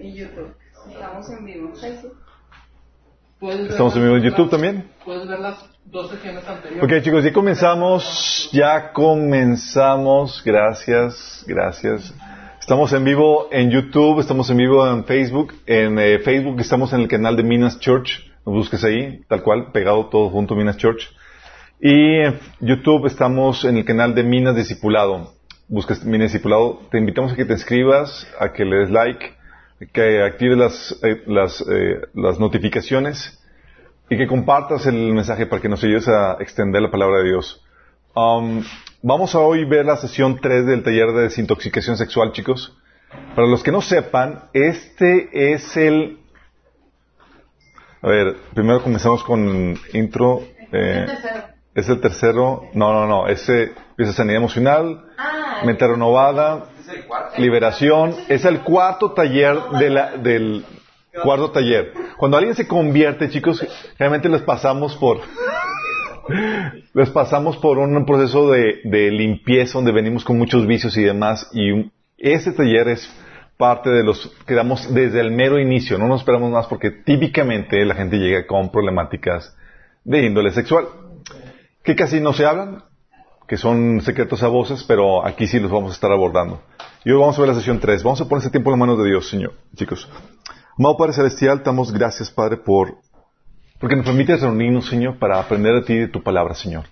Y YouTube. Estamos en vivo en Facebook. Estamos en vivo en YouTube también. Puedes ver las dos sesiones anteriores. Ok, chicos, ya comenzamos. Ya comenzamos. Gracias, gracias. Estamos en vivo en YouTube, estamos en vivo en Facebook. En eh, Facebook estamos en el canal de Minas Church. Nos busques ahí, tal cual, pegado todo junto Minas Church. Y en YouTube estamos en el canal de Minas Discipulado. Buscas Minas Discipulado. Te invitamos a que te inscribas, a que le des like, que actives las, eh, las, eh, las notificaciones y que compartas el mensaje para que nos ayudes a extender la palabra de Dios. Um, vamos a hoy ver la sesión 3 del taller de desintoxicación sexual, chicos. Para los que no sepan, este es el... A ver, primero comenzamos con intro. Eh, es el tercero. No, no, no. Ese es sanidad emocional, Ah, mente renovada, liberación. Es el cuarto taller de la- del cuarto taller. Cuando alguien se convierte, chicos, realmente les pasamos por les pasamos por un proceso de, de limpieza donde venimos con muchos vicios y demás. Y un- ese taller es parte de los que damos desde el mero inicio. No nos esperamos más porque típicamente la gente llega con problemáticas de índole sexual que casi no se hablan, que son secretos a voces, pero aquí sí los vamos a estar abordando. Y hoy vamos a ver la sesión 3. Vamos a poner este tiempo en las manos de Dios, Señor, chicos. Amado Padre Celestial, damos gracias, Padre, por porque nos permites reunirnos, Señor, para aprender de ti y de tu palabra, Señor.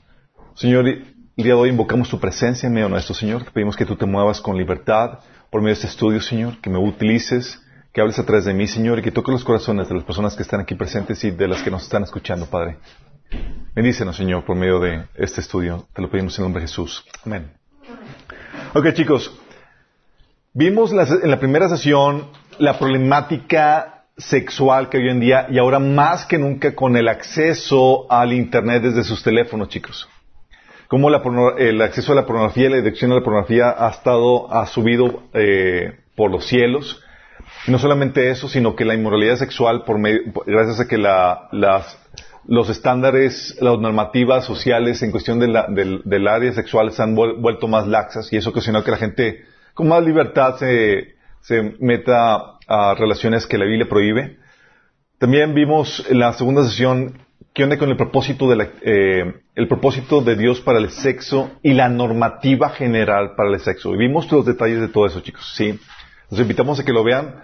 Señor, el día de hoy invocamos tu presencia en medio nuestro, Señor. Te pedimos que tú te muevas con libertad por medio de este estudio, Señor, que me utilices, que hables a través de mí, Señor, y que toques los corazones de las personas que están aquí presentes y de las que nos están escuchando, Padre. Bendícenos, Señor, por medio de este estudio. Te lo pedimos en el nombre de Jesús. Amén. Ok, chicos. Vimos en la primera sesión la problemática sexual que hoy en día y ahora más que nunca con el acceso al Internet desde sus teléfonos, chicos. Cómo la el acceso a la pornografía y la adicción a la pornografía ha estado, ha subido eh, por los cielos. No solamente eso, sino que la inmoralidad sexual, por medio- gracias a que la- las, los estándares, las normativas sociales en cuestión de la- del, del área sexual se han vuel- vuelto más laxas y eso ocasionó que la gente con más libertad se, se meta a relaciones que la Biblia prohíbe. También vimos en la segunda sesión qué onda con el propósito de la- eh, propósito de Dios para el sexo y la normativa general para el sexo. Y vimos los detalles de todo eso, chicos. Sí. Los invitamos a que lo vean.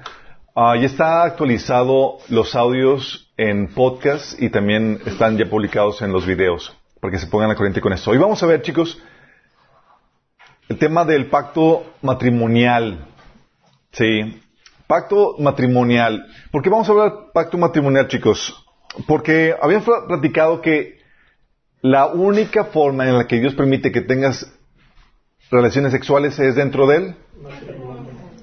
Ah, ya está actualizado los audios en podcast y también están ya publicados en los videos para que se pongan a corriente con esto. Hoy vamos a ver, chicos, el tema del pacto matrimonial. Sí. Pacto matrimonial. ¿Por qué vamos a hablar pacto matrimonial, chicos? Porque habíamos pl- platicado que la única forma en la que Dios permite que tengas relaciones sexuales es dentro de él.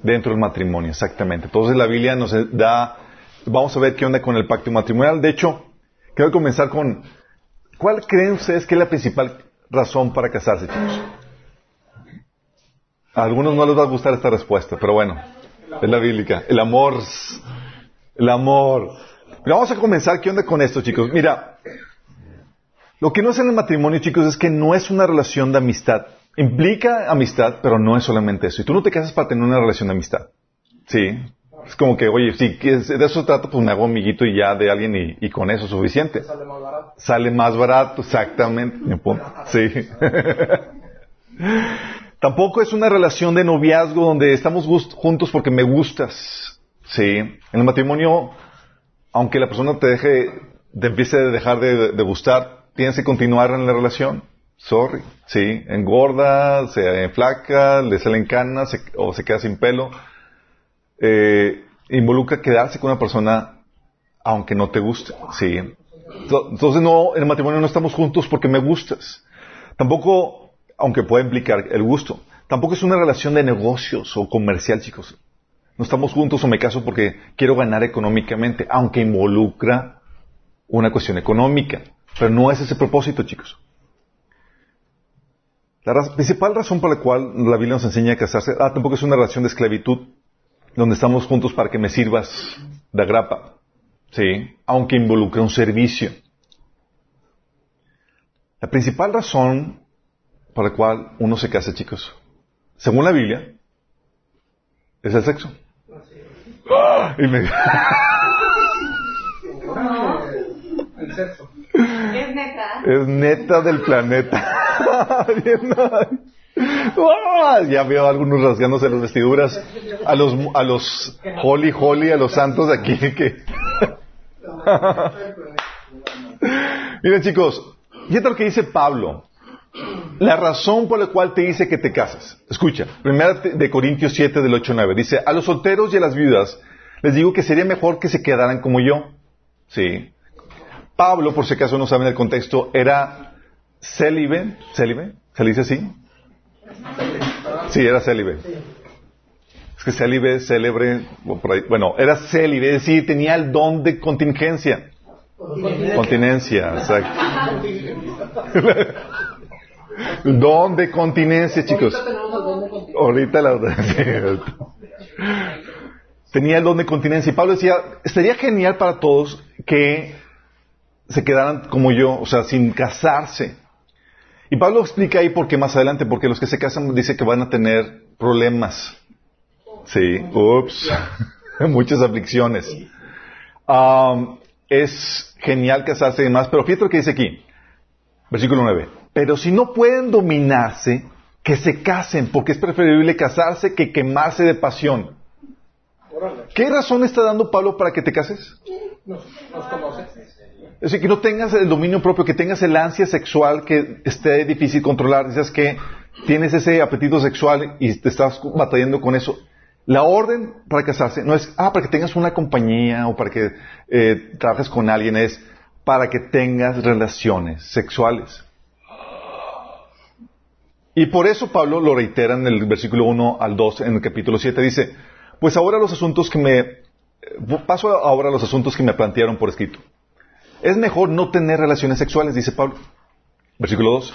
Dentro del matrimonio, exactamente. Entonces la Biblia nos da, vamos a ver qué onda con el pacto matrimonial. De hecho, quiero comenzar con, ¿cuál creen ustedes que es la principal razón para casarse, chicos? A algunos no les va a gustar esta respuesta, pero bueno, es la bíblica. El amor, el amor. Pero vamos a comenzar, ¿qué onda con esto, chicos? Mira, lo que no es en el matrimonio, chicos, es que no es una relación de amistad. Implica amistad, pero no es solamente eso. Y tú no te casas para tener una relación de amistad. Sí. Es como que, oye, si de eso trata, pues me hago amiguito y ya de alguien y, y con eso es suficiente. Sale más barato. Sale más barato, exactamente. Sí. Tampoco es una relación de noviazgo donde estamos juntos porque me gustas. Sí. En el matrimonio, aunque la persona te deje, te empiece a dejar de, de gustar, tienes que continuar en la relación. Sorry. Sí. Engorda, se enflaca, le salen canas se- o se queda sin pelo. Eh, involucra quedarse con una persona aunque no te guste. Sí. Ento- Entonces no, en el matrimonio no estamos juntos porque me gustas. Tampoco, aunque pueda implicar el gusto, tampoco es una relación de negocios o comercial, chicos. No estamos juntos o me caso porque quiero ganar económicamente, aunque involucra una cuestión económica. Pero no es ese propósito, chicos. La principal razón por la cual la Biblia nos enseña a casarse, ah, tampoco es una relación de esclavitud, donde estamos juntos para que me sirvas de agrapa. Sí, aunque involucre un servicio. La principal razón por la cual uno se casa, chicos, según la Biblia, es el sexo. Y me... El sexo. Es neta. Es neta del planeta. ¡Ah! Ya veo a algunos rasgándose las vestiduras. A los, a los Holly Holly, a los santos de aquí que... Miren chicos, fíjate lo que dice Pablo. La razón por la cual te dice que te casas. Escucha, primera de Corintios 7 del 8 9. Dice, a los solteros y a las viudas les digo que sería mejor que se quedaran como yo. Sí. Pablo, por si acaso no saben el contexto, era célibe. ¿Célibe? ¿Se le dice así? Sí, era célibe. Es que célibe, célebre, bueno, era célibe, es decir, tenía el don de contingencia. Continencia, exacto. don de continencia, chicos. Ahorita la Tenía el don de continencia. Y Pablo decía, sería genial para todos que se quedaran como yo, o sea, sin casarse. Y Pablo explica ahí por qué más adelante, porque los que se casan dice que van a tener problemas. Sí, ups, muchas aflicciones. Um, es genial casarse y demás, pero fíjate lo que dice aquí, versículo 9. Pero si no pueden dominarse, que se casen, porque es preferible casarse que quemarse de pasión. ¿Qué razón está dando Pablo para que te cases? Nos, nos conoce. Es decir, que no tengas el dominio propio, que tengas el ansia sexual que esté difícil controlar. Dices que tienes ese apetito sexual y te estás batallando con eso. La orden para casarse no es, ah, para que tengas una compañía o para que eh, trabajes con alguien, es para que tengas relaciones sexuales. Y por eso Pablo lo reitera en el versículo 1 al 2, en el capítulo 7, dice, pues ahora los asuntos que me, eh, paso ahora a los asuntos que me plantearon por escrito. Es mejor no tener relaciones sexuales, dice Pablo. Versículo 2.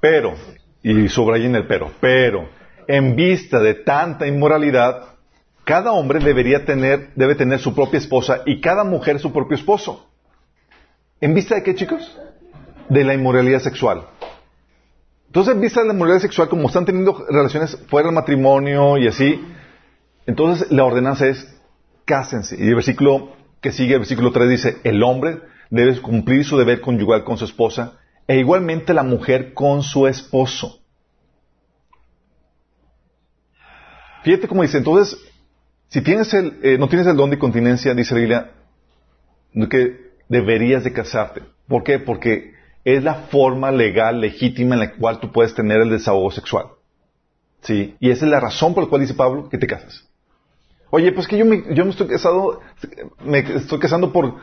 Pero, y subrayen el pero, pero, en vista de tanta inmoralidad, cada hombre debería tener, debe tener su propia esposa y cada mujer su propio esposo. ¿En vista de qué, chicos? De la inmoralidad sexual. Entonces, en vista de la inmoralidad sexual, como están teniendo relaciones fuera del matrimonio y así, entonces la ordenanza es cásense. Y el versículo que sigue, el versículo 3 dice, el hombre debe cumplir su deber conyugal con su esposa e igualmente la mujer con su esposo. Fíjate cómo dice, entonces, si tienes el, eh, no tienes el don de continencia, dice la que deberías de casarte. ¿Por qué? Porque es la forma legal, legítima en la cual tú puedes tener el desahogo sexual. ¿Sí? Y esa es la razón por la cual dice Pablo que te casas. Oye, pues que yo me, yo me estoy casado, me estoy casando por,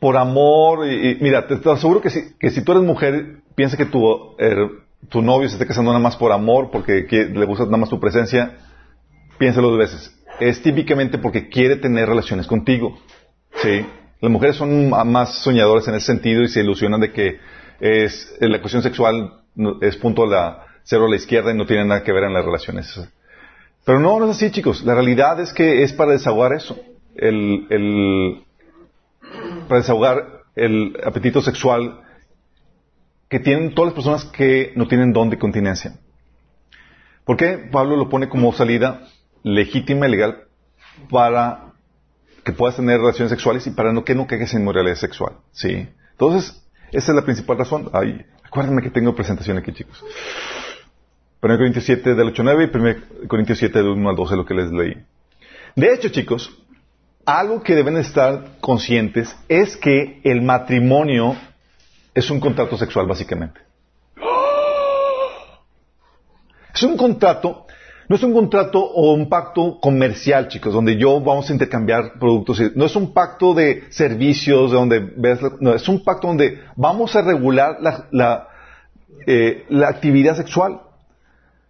por amor. Y, mira, te, aseguro que si, que si tú eres mujer, piensa que tu, er, tu novio se está casando nada más por amor, porque le gusta nada más tu presencia, piénsalo dos veces. Es típicamente porque quiere tener relaciones contigo. ¿Sí? Las mujeres son más soñadoras en ese sentido y se ilusionan de que es, la cuestión sexual es punto a la, cero a la izquierda y no tiene nada que ver en las relaciones. Pero no, no es así, chicos. La realidad es que es para desahogar eso. El, el, para desahogar el apetito sexual que tienen todas las personas que no tienen don de continencia. ¿Por qué Pablo lo pone como salida legítima y legal para que puedas tener relaciones sexuales y para no que no caigas en moralidad sexual? ¿Sí? Entonces, esa es la principal razón. Ay, acuérdenme que tengo presentación aquí, chicos. 1 Corintios 7 del 8 al 9 y 1 Corintios 7 del 1 al 12 lo que les leí. De hecho, chicos, algo que deben estar conscientes es que el matrimonio es un contrato sexual, básicamente. Es un contrato, no es un contrato o un pacto comercial, chicos, donde yo vamos a intercambiar productos. No es un pacto de servicios, donde ves, no, es un pacto donde vamos a regular la, la, eh, la actividad sexual.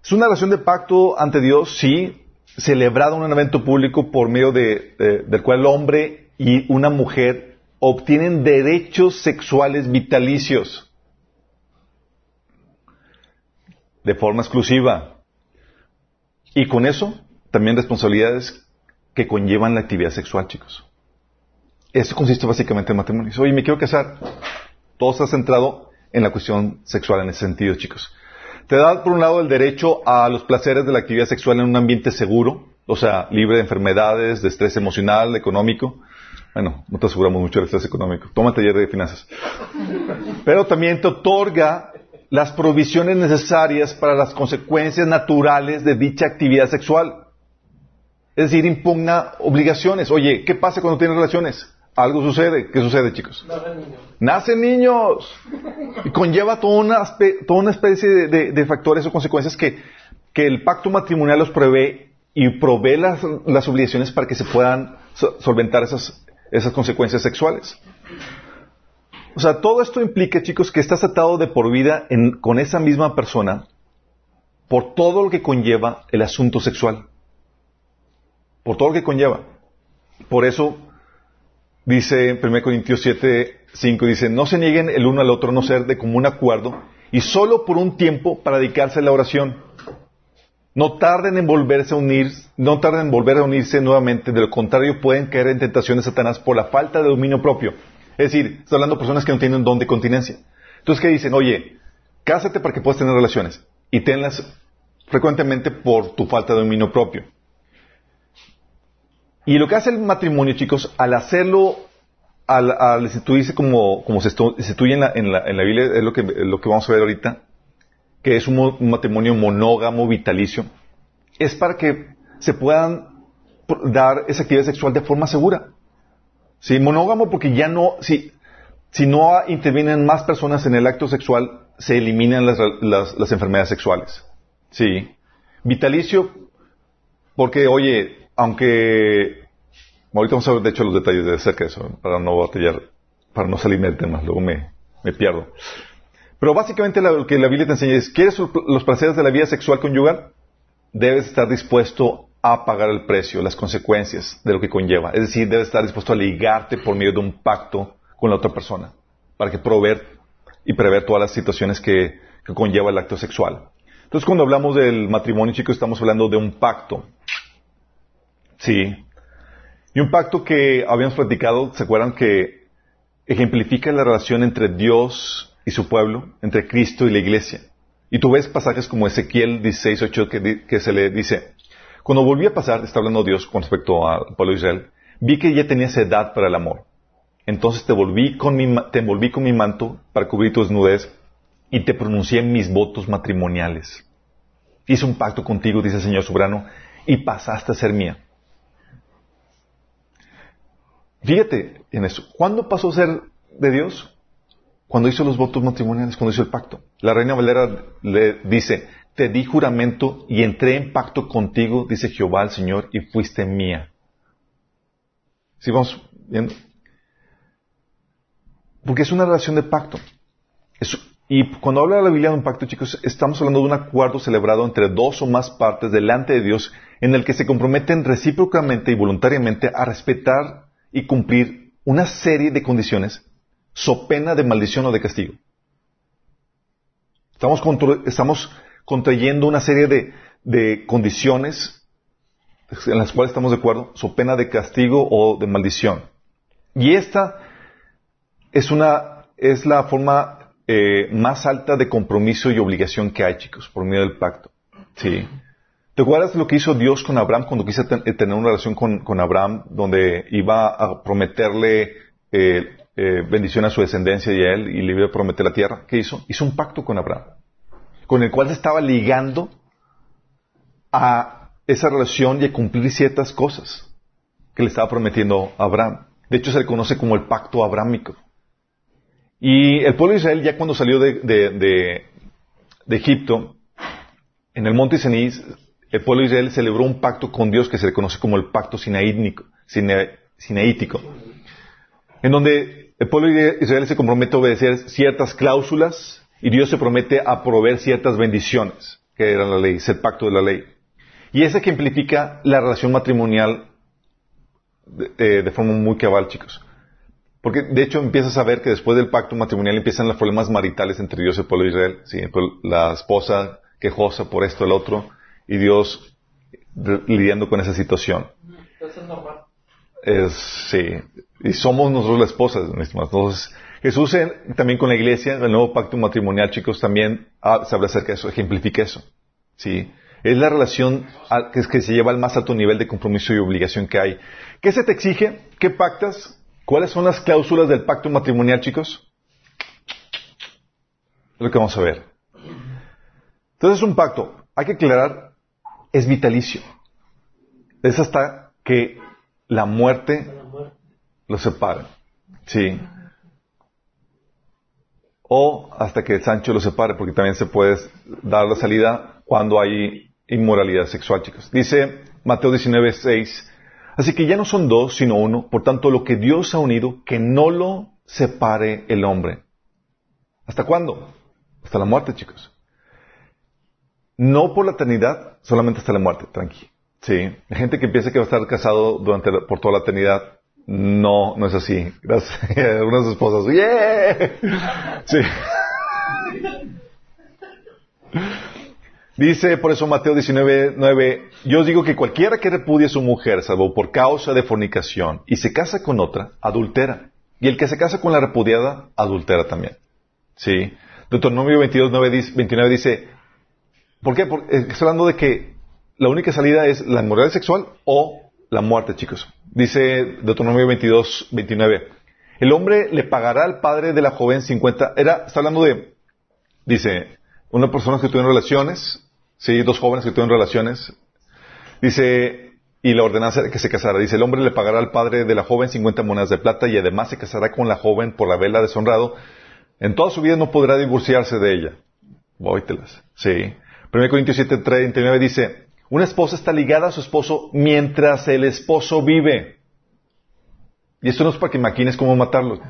Es una relación de pacto ante Dios, sí, celebrado en un evento público por medio de, del cual el hombre y una mujer obtienen derechos sexuales vitalicios de forma exclusiva. Y con eso también responsabilidades que conllevan la actividad sexual, chicos. Eso consiste básicamente en matrimonio. Oye, me quiero casar. Todo está centrado en la cuestión sexual en ese sentido, chicos. Te da, por un lado, el derecho a los placeres de la actividad sexual en un ambiente seguro, o sea, libre de enfermedades, de estrés emocional, económico. Bueno, no te aseguramos mucho del estrés económico. Toma taller de finanzas. Pero también te otorga las provisiones necesarias para las consecuencias naturales de dicha actividad sexual. Es decir, impugna obligaciones. Oye, ¿qué pasa cuando tienes relaciones? Algo sucede. ¿Qué sucede, chicos? Nacen niños. Y conlleva toda una, toda una especie de, de, factores o consecuencias que, que, el pacto matrimonial los prevé y provee las, las obligaciones para que se puedan solventar esas, esas consecuencias sexuales. O sea, todo esto implica, chicos, que estás atado de por vida con esa misma persona por todo lo que conlleva el asunto sexual. Por todo lo que conlleva. Por eso dice en 1 Corintios 7, 5, dice, no se nieguen el uno al otro, no ser de común acuerdo, y solo por un tiempo para dedicarse a la oración. No tarden en volverse a unir, no tarden en volver a unirse nuevamente, de lo contrario pueden caer en tentaciones Satanás por la falta de dominio propio. Es decir, está hablando de personas que no tienen don de continencia. Entonces, ¿qué dicen? Oye, cásate para que puedas tener relaciones y tenlas frecuentemente por tu falta de dominio propio. Y lo que hace el matrimonio, chicos, al hacerlo, al, instituirse como, como se instituye en la, en, la, Biblia, es lo que, lo que vamos a ver ahorita, que es un, matrimonio monógamo, vitalicio, es para que se puedan dar esa actividad sexual de forma segura. Sí, monógamo porque ya no, si, si no intervienen más personas en el acto sexual, se eliminan las, las, enfermedades sexuales. Sí. Vitalicio, porque, oye, aunque, ahorita vamos a ver de hecho los detalles de acerca de eso, para no batallar, para no salirme del tema, luego me, pierdo. Pero básicamente lo que la Biblia te enseña es, ¿quieres los placeres de la vida sexual conyugal? Debes estar dispuesto a pagar el precio, las consecuencias de lo que conlleva. Es decir, debes estar dispuesto a ligarte por medio de un pacto con la otra persona, para que proveer y prever todas las situaciones que, conlleva el acto sexual. Entonces, cuando hablamos del matrimonio, chicos, estamos hablando de un pacto. Sí. Y un pacto que habíamos platicado, ¿se acuerdan que ejemplifica la relación entre Dios y su pueblo, entre Cristo y la iglesia? Y tú ves pasajes como Ezequiel 16.8 que, que se le dice, cuando volví a pasar, está hablando Dios con respecto al pueblo de Israel, vi que ya tenías edad para el amor. Entonces te, volví con mi, te envolví con mi manto para cubrir tu desnudez y te pronuncié mis votos matrimoniales. Hice un pacto contigo, dice el Señor soberano, y pasaste a ser mía. Fíjate en eso. ¿Cuándo pasó a ser de Dios? Cuando hizo los votos matrimoniales, cuando hizo el pacto. La reina Valera le dice, te di juramento y entré en pacto contigo, dice Jehová el Señor, y fuiste mía. ¿Sí vamos viendo? Porque es una relación de pacto. y cuando habla la Biblia de un pacto, chicos, estamos hablando de un acuerdo celebrado entre dos o más partes delante de Dios en el que se comprometen recíprocamente y voluntariamente a respetar y cumplir una serie de condiciones so pena de maldición o de castigo. Estamos, estamos contrayendo una serie de, de condiciones en las cuales estamos de acuerdo, su pena de castigo o de maldición. Y esta es una, es la forma eh, más alta de compromiso y obligación que hay, chicos, por medio del pacto. ¿Sí? ¿Te acuerdas lo que hizo Dios con Abraham cuando quiso eh, tener una relación con, Abraham donde iba a prometerle eh, eh, bendición a su descendencia y a él y le iba a prometer la tierra? ¿Qué hizo? Hizo un pacto con Abraham con el cual se estaba ligando a esa relación y a cumplir ciertas cosas que le estaba prometiendo Abraham. De hecho, se le conoce como el pacto abrámico. Y el pueblo de Israel, ya cuando salió de, Egipto, en el monte Sinaí, el pueblo de Israel celebró un pacto con Dios que se le conoce como el pacto sinaítico, en donde el pueblo de Israel se compromete a obedecer ciertas cláusulas y Dios se promete a proveer ciertas bendiciones, que era la ley, es el pacto de la ley. Y ese ejemplifica la relación matrimonial de, eh, forma muy cabal, chicos. Porque de hecho empiezas a ver que después del pacto matrimonial empiezan los problemas maritales entre Dios y el pueblo de Israel. ¿sí? La esposa quejosa por esto, el otro, y Dios lidiando con esa situación. Eso es normal. Es, sí. Y somos nosotros la esposa, Entonces, Jesús también con la iglesia, el nuevo pacto matrimonial, chicos, también ah, se habla acerca de eso, ejemplifica eso. ¿sí? Es la relación que, que se lleva al más alto nivel de compromiso y obligación que hay. ¿Qué se te exige? ¿Qué pactas? ¿Cuáles son las cláusulas del pacto matrimonial, chicos? Es lo que vamos a ver. Entonces es un pacto. Hay que aclarar, es vitalicio. Es hasta que la muerte lo separe. Sí. O hasta que Sancho lo separe, porque también se puede dar la salida cuando hay inmoralidad sexual, chicos. Dice Mateo 19, 6. Así que ya no son dos, sino uno. Por tanto, lo que Dios ha unido, que no lo separe el hombre. ¿Hasta cuándo? Hasta la muerte, chicos. No por la eternidad, solamente hasta la muerte, tranqui. Sí. La gente que piensa que va a estar casado durante por toda la eternidad, no, no es así. Gracias. Esposas, ¡yeah! Sí. Dice por eso Mateo 19, 9, yo os digo que cualquiera que repudie a su mujer, salvo por causa de fornicación, y se casa con otra, adultera. Y el que se casa con la repudiada, adultera también. ¿Sí? Deuteronomio 22, 29 dice, ¿por qué? Porque eh, está hablando de que la única salida es la inmoralidad sexual o la muerte, chicos. Dice Deuteronomio 22, 29. El hombre le pagará al padre de la joven 50. Era, está hablando de, dice, una persona que tuvieron relaciones, sí, dos jóvenes que tuvieron relaciones. Dice, y la ordenanza que se casara. Dice, el hombre le pagará al padre de la joven 50 monedas de plata y además se casará con la joven por la vela deshonrado. En toda su vida no podrá divorciarse de ella. Vóytelas. Sí. 1 Corintios 7, 39 dice, una esposa está ligada a su esposo mientras el esposo vive. Y esto no es para que maquines cómo matarlo.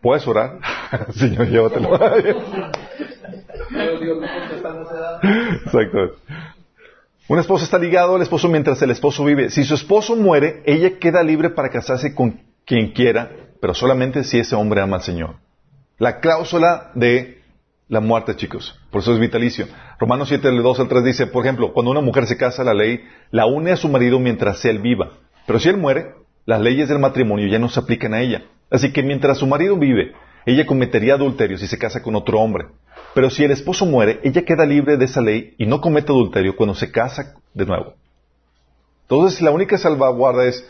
¿Puedes orar? Señor, llévatelo. Exacto. Una esposa está ligada al esposo mientras el esposo vive. Si su esposo muere, ella queda libre para casarse con quien quiera, pero solamente si ese hombre ama al Señor. La cláusula de la muerte, chicos. Por eso es vitalicio. Romanos 7, 2 al 3 dice, por ejemplo, cuando una mujer se casa, la ley la une a su marido mientras él viva. Pero si él muere, las leyes del matrimonio ya no se aplican a ella. Así que mientras su marido vive, ella cometería adulterio si se casa con otro hombre. Pero si el esposo muere, ella queda libre de esa ley y no comete adulterio cuando se casa de nuevo. Entonces, la única salvaguarda es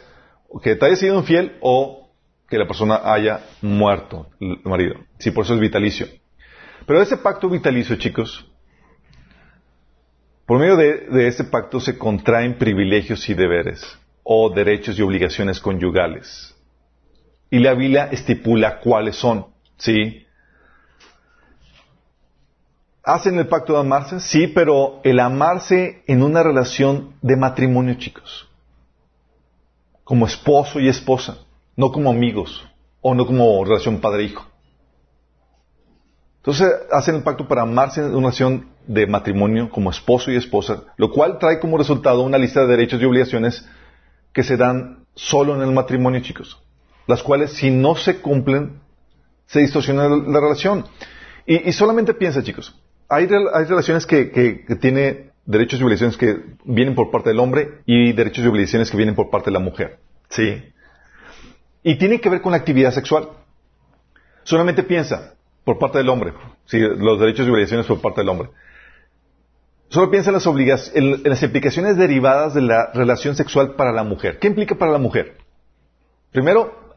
que te haya sido infiel o que la persona haya muerto, el marido. Sí, por eso es vitalicio. Pero ese pacto vitalicio, chicos, por medio de, ese pacto se contraen privilegios y deberes, o derechos y obligaciones conyugales. Y la Biblia estipula cuáles son, ¿sí? ¿Hacen el pacto de amarse? Sí, pero el amarse en una relación de matrimonio, chicos. Como esposo y esposa, no como amigos, o no como relación padre-hijo. Entonces hacen el pacto para amarse en una relación de matrimonio como esposo y esposa, lo cual trae como resultado una lista de derechos y obligaciones que se dan solo en el matrimonio, chicos, las cuales si no se cumplen, se distorsiona la relación. Y, solamente piensa, chicos, hay, relaciones que, que tienen derechos y obligaciones que vienen por parte del hombre y derechos y obligaciones que vienen por parte de la mujer. ¿Sí? Y tiene que ver con la actividad sexual. Solamente piensa, por parte del hombre. Sí, los derechos y obligaciones por parte del hombre. Solo piensa en las, en las implicaciones derivadas de la relación sexual para la mujer. ¿Qué implica para la mujer? Primero,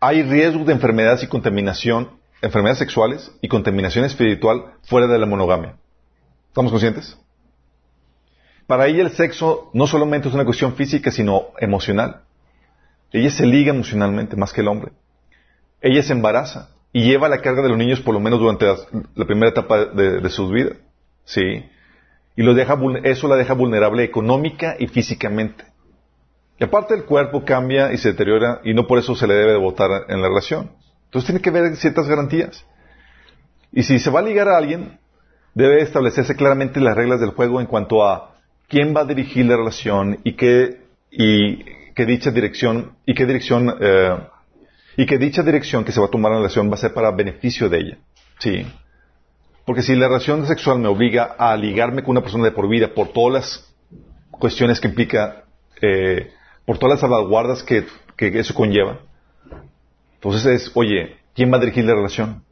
hay riesgo de enfermedades y contaminación, enfermedades sexuales y contaminación espiritual fuera de la monogamia. ¿Estamos conscientes? Para ella el sexo no solamente es una cuestión física, sino emocional. Ella se liga emocionalmente más que el hombre. Ella se embaraza y lleva la carga de los niños por lo menos durante la, primera etapa de, de sus vidas. ¿Sí? Y lo deja, eso la deja vulnerable económica y físicamente. Y aparte el cuerpo cambia y se deteriora y no por eso se le debe de votar en la relación. Entonces tiene que haber ciertas garantías. Y si se va a ligar a alguien, debe establecerse claramente las reglas del juego en cuanto a quién va a dirigir la relación y qué, y qué dicha dirección, y qué dirección eh, y que dicha dirección que se va a tomar en la relación va a ser para beneficio de ella. Sí. Porque si la relación sexual me obliga a ligarme con una persona de por vida por todas las cuestiones que implica, eh, por todas las salvaguardas que, que eso conlleva, entonces es, oye, ¿quién va a dirigir la relación?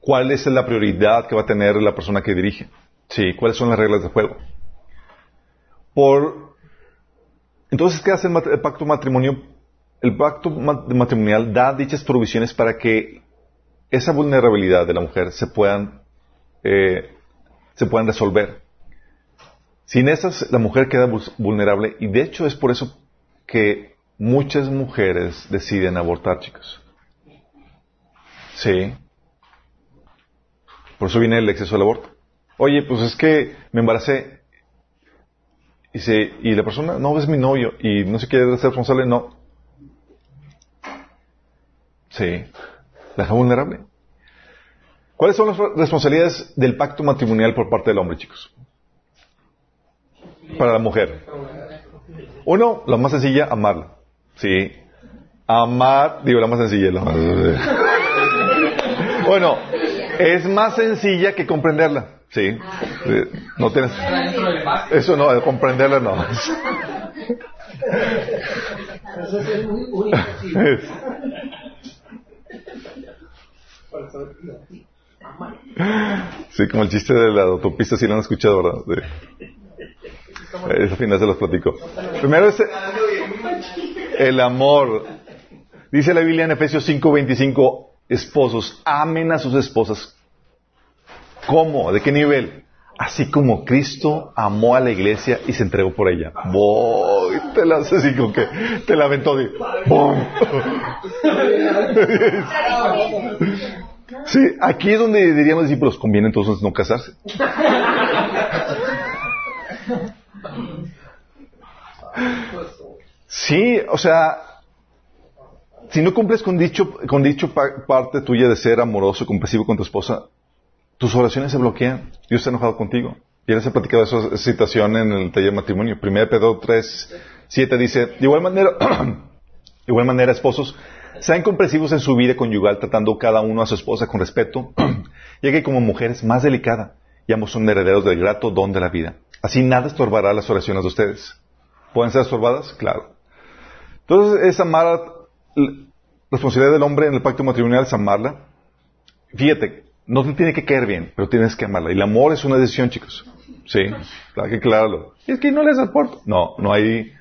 cuál es la prioridad que va a tener la persona que dirige. Sí, cuáles son las reglas del juego. Por entonces, ¿qué hace el, el pacto matrimonio? El pacto ma- matrimonial da dichas provisiones para que esa vulnerabilidad de la mujer se puedan eh, se puedan resolver. Sin esas, la mujer queda vul- vulnerable y de hecho es por eso que muchas mujeres deciden abortar, chicos. Sí. Por eso viene el exceso al aborto. Oye, pues es que me embaracé. Y, se, y la persona, no, es mi novio y no se quiere ser responsable, no. Sí. La deja vulnerable. ¿Cuáles son las responsabilidades del pacto matrimonial por parte del hombre, chicos? Para la mujer. Uno, la más sencilla, amarla. Sí. Amar, digo, la más sencilla. la más- bueno, es más sencilla que comprenderla. Sí. No tienes... Eso no, comprenderla no. Sí, como el chiste de la autopista, sí lo han escuchado, ¿verdad? De- Esa final se los platico. Primero es el amor. Dice la Biblia en Efesios 5:25, esposos, amen a sus esposas. ¿Cómo? ¿De qué nivel? Así como Cristo amó a la iglesia y se entregó por ella. Voy, te la hace así como que te la aventó. Sí, aquí es donde dirían los discípulos, conviene entonces no casarse. Sí, o sea, si no cumples con dicho, con dicho pa- parte tuya de ser amoroso, compasivo con tu esposa, tus oraciones se bloquean. Dios está enojado contigo. Y les he platicado esa, situación en el taller de matrimonio. 1 Pedro 3, 7 dice, de igual manera, de igual manera, esposos, sean comprensivos en su vida conyugal, tratando cada uno a su esposa con respeto, ya que como mujeres más delicada, y ambos son herederos del grato don de la vida. Así nada estorbará las oraciones de ustedes. ¿Pueden ser estorbadas? Claro. Entonces, es amar, la responsabilidad del hombre en el pacto matrimonial es amarla. Fíjate, no te tiene que caer bien, pero tienes que amarla. Y el amor es una decisión, chicos. Sí, claro que aclararlo. Es que no les aporto. No, no hay,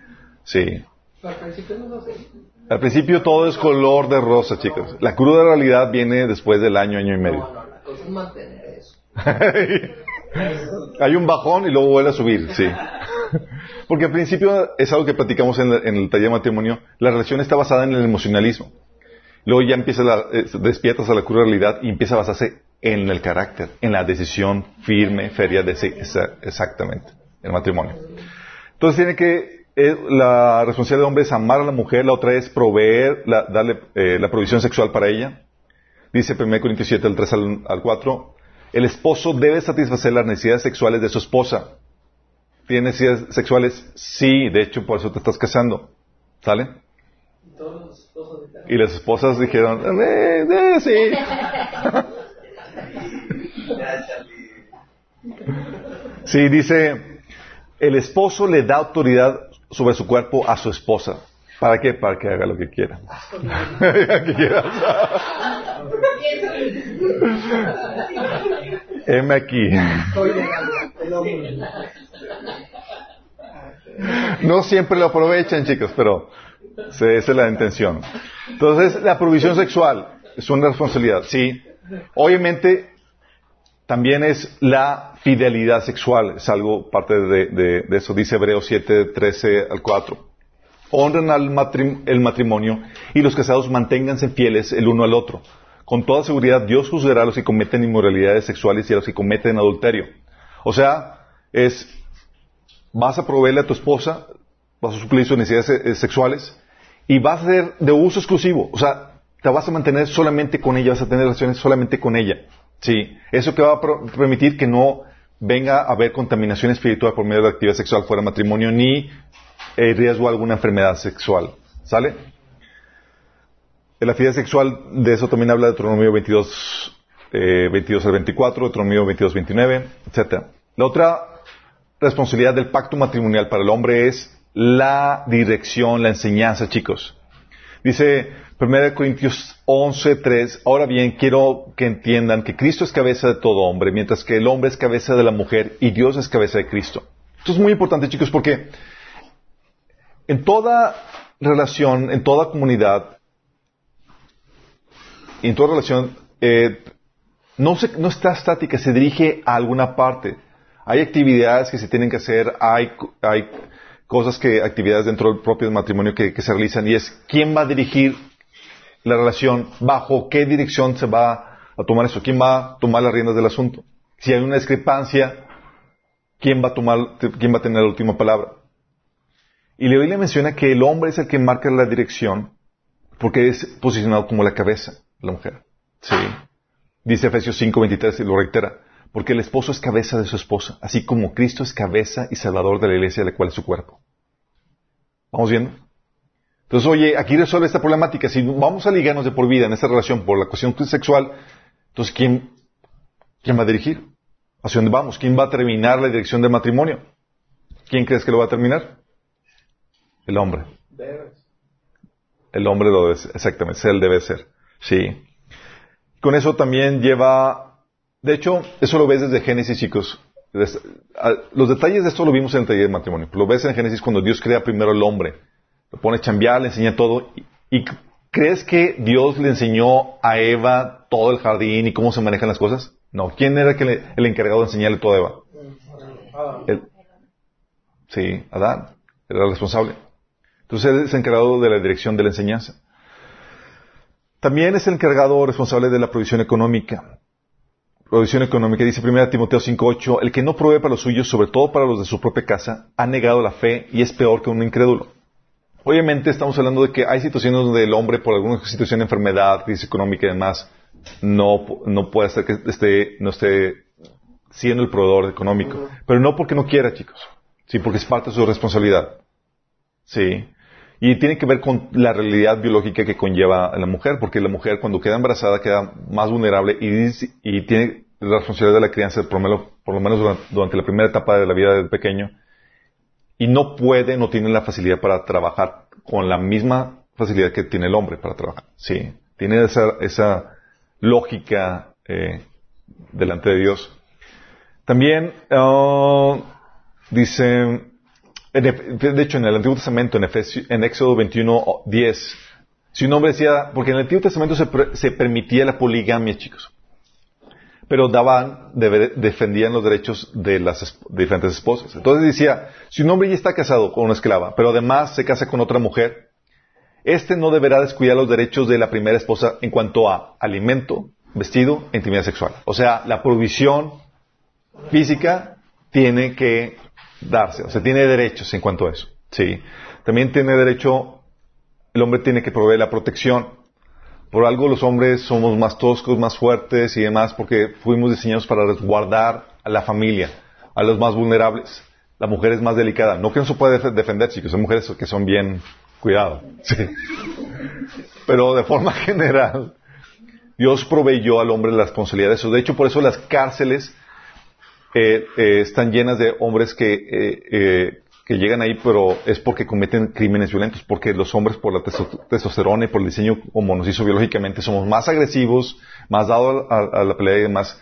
sí. Al principio no lo sé. Al principio todo es color de rosa, chicos. La cruda realidad viene después del año, año y medio. no, la cosa es mantener eso. Hay un bajón y luego vuelve a subir, sí. Porque al principio es algo que platicamos en, la- en el taller de matrimonio. La relación está basada en el emocionalismo. Luego ya empieza la, eh, despiertas a la cruda realidad y empieza a basarse en el carácter, en la decisión firme, feria de sí, esa- exactamente, el matrimonio. Entonces tiene que, eh, la responsabilidad del hombre es amar a la mujer, la otra es proveer, la- darle eh, la provisión sexual para ella. Dice 1 Corintios 7, del 3 al, al 4, el esposo debe satisfacer las necesidades sexuales de su esposa. ¿Tiene necesidades sexuales? Sí, de hecho por eso te estás casando. ¿Sale? Y las esposas dijeron, eh, eh, sí. Sí, dice, el esposo le da autoridad sobre su cuerpo a su esposa. ¿Para qué? Para que haga lo que quiera. que quiera. Heme aquí. No siempre lo aprovechan, chicos, pero esa es la intención. Entonces, la provisión sexual es una responsabilidad, sí. Obviamente, también es la fidelidad sexual, es algo parte de, eso, dice Hebreos 7, 13 al 4. Honren al matrim- el matrimonio y los casados manténganse fieles el uno al otro. Con toda seguridad, Dios juzgará a los que cometen inmoralidades sexuales y a los que cometen adulterio. O sea, es vas a proveerle a tu esposa, vas a suplir sus necesidades eh, sexuales y vas a ser de uso exclusivo. O sea, te vas a mantener solamente con ella, vas a tener relaciones solamente con ella. Sí, eso que va a permitir que no venga a haber contaminación espiritual por medio de la actividad sexual fuera de matrimonio ni eh, riesgo a alguna enfermedad sexual. ¿Sale? La fidelidad sexual, de eso también habla Deuteronomio 22, eh, 22 al 24, Deuteronomio 22, 29, etc. La otra responsabilidad del pacto matrimonial para el hombre es la dirección, la enseñanza, chicos. Dice 1 Corintios 11, 3, ahora bien, quiero que entiendan que Cristo es cabeza de todo hombre, mientras que el hombre es cabeza de la mujer y Dios es cabeza de Cristo. Esto es muy importante, chicos, porque en toda relación, en toda comunidad, en toda relación, eh, no, se- no está estática, se dirige a alguna parte. Hay actividades que se tienen que hacer, hay, hay cosas que, actividades dentro del propio matrimonio que se realizan y es quién va a dirigir la relación, bajo qué dirección se va a tomar eso, quién va a tomar las riendas del asunto. Si hay una discrepancia, quién va a tomar, quién va a tener la última palabra. Y la Biblia menciona que el hombre es el que marca la dirección porque es posicionado como la cabeza de la mujer. Sí. Dice Efesios 5:23 y lo reitera. Porque el esposo es cabeza de su esposa, así como Cristo es cabeza y salvador de la iglesia, la cual es su cuerpo. ¿Vamos viendo? Entonces, oye, aquí resuelve esta problemática. Si vamos a ligarnos de por vida en esta relación por la cuestión sexual, entonces, ¿quién, quién va a dirigir? ¿Hacia dónde vamos? ¿Quién va a terminar la dirección del matrimonio? ¿Quién crees que lo va a terminar? El hombre. El hombre lo debe ser, exactamente, él debe ser. Sí. Con eso también lleva, de hecho, eso lo ves desde Génesis, chicos. Los detalles de esto lo vimos en el taller de matrimonio. Lo ves en Génesis cuando Dios crea primero al hombre. Lo pone a chambear, le enseña todo. Y, crees que Dios le enseñó a Eva todo el jardín y cómo se manejan las cosas? No. ¿Quién era el encargado de enseñarle todo a Eva? Él. Sí, Adán. Era el responsable. Entonces él es el encargado de la dirección de la enseñanza. También es el encargado responsable de la provisión económica. Provisión económica, dice 1 Timoteo 5.8, el que no provee para los suyos, sobre todo para los de su propia casa, ha negado la fe y es peor que un incrédulo. Obviamente estamos hablando de que hay situaciones donde el hombre, por alguna situación de enfermedad, crisis económica y demás, no, no puede ser que esté, no esté siendo el proveedor económico. Pero no porque no quiera, chicos. Sí, porque es parte de su responsabilidad. Sí. Y tiene que ver con la realidad biológica que conlleva a la mujer, porque la mujer cuando queda embarazada queda más vulnerable y, y tiene la responsabilidad de la crianza, por lo menos, por lo menos durante, durante la primera etapa de la vida del pequeño, y no puede, no tiene la facilidad para trabajar con la misma facilidad que tiene el hombre para trabajar. Sí. Tiene esa, esa lógica eh, delante de Dios. También ah, dice, de hecho en el Antiguo Testamento, en, Éxodo 21, 10, si un hombre decía, porque en el Antiguo Testamento se permitía la poligamia, chicos, pero daban, defendían los derechos de las diferentes esposas. Entonces decía, si un hombre ya está casado con una esclava, pero además se casa con otra mujer, este no deberá descuidar los derechos de la primera esposa en cuanto a alimento, vestido e intimidad sexual. O sea, la provisión física tiene que darse, o sea, tiene derechos en cuanto a eso. Sí. También tiene derecho, el hombre tiene que proveer la protección. Por algo los hombres somos más toscos, más fuertes y demás, porque fuimos diseñados para resguardar a la familia, a los más vulnerables. La mujer es más delicada. No que no se puede def- defender, chicos, son mujeres que son bien cuidado. Sí. Pero de forma general, Dios proveyó al hombre la responsabilidad de eso. De hecho, por eso las cárceles eh, eh, están llenas de hombres que, eh, eh, que llegan ahí, pero es porque cometen crímenes violentos, porque los hombres por la testo- testosterona y por el diseño como nos hizo biológicamente somos más agresivos, más dados a, a la pelea y demás,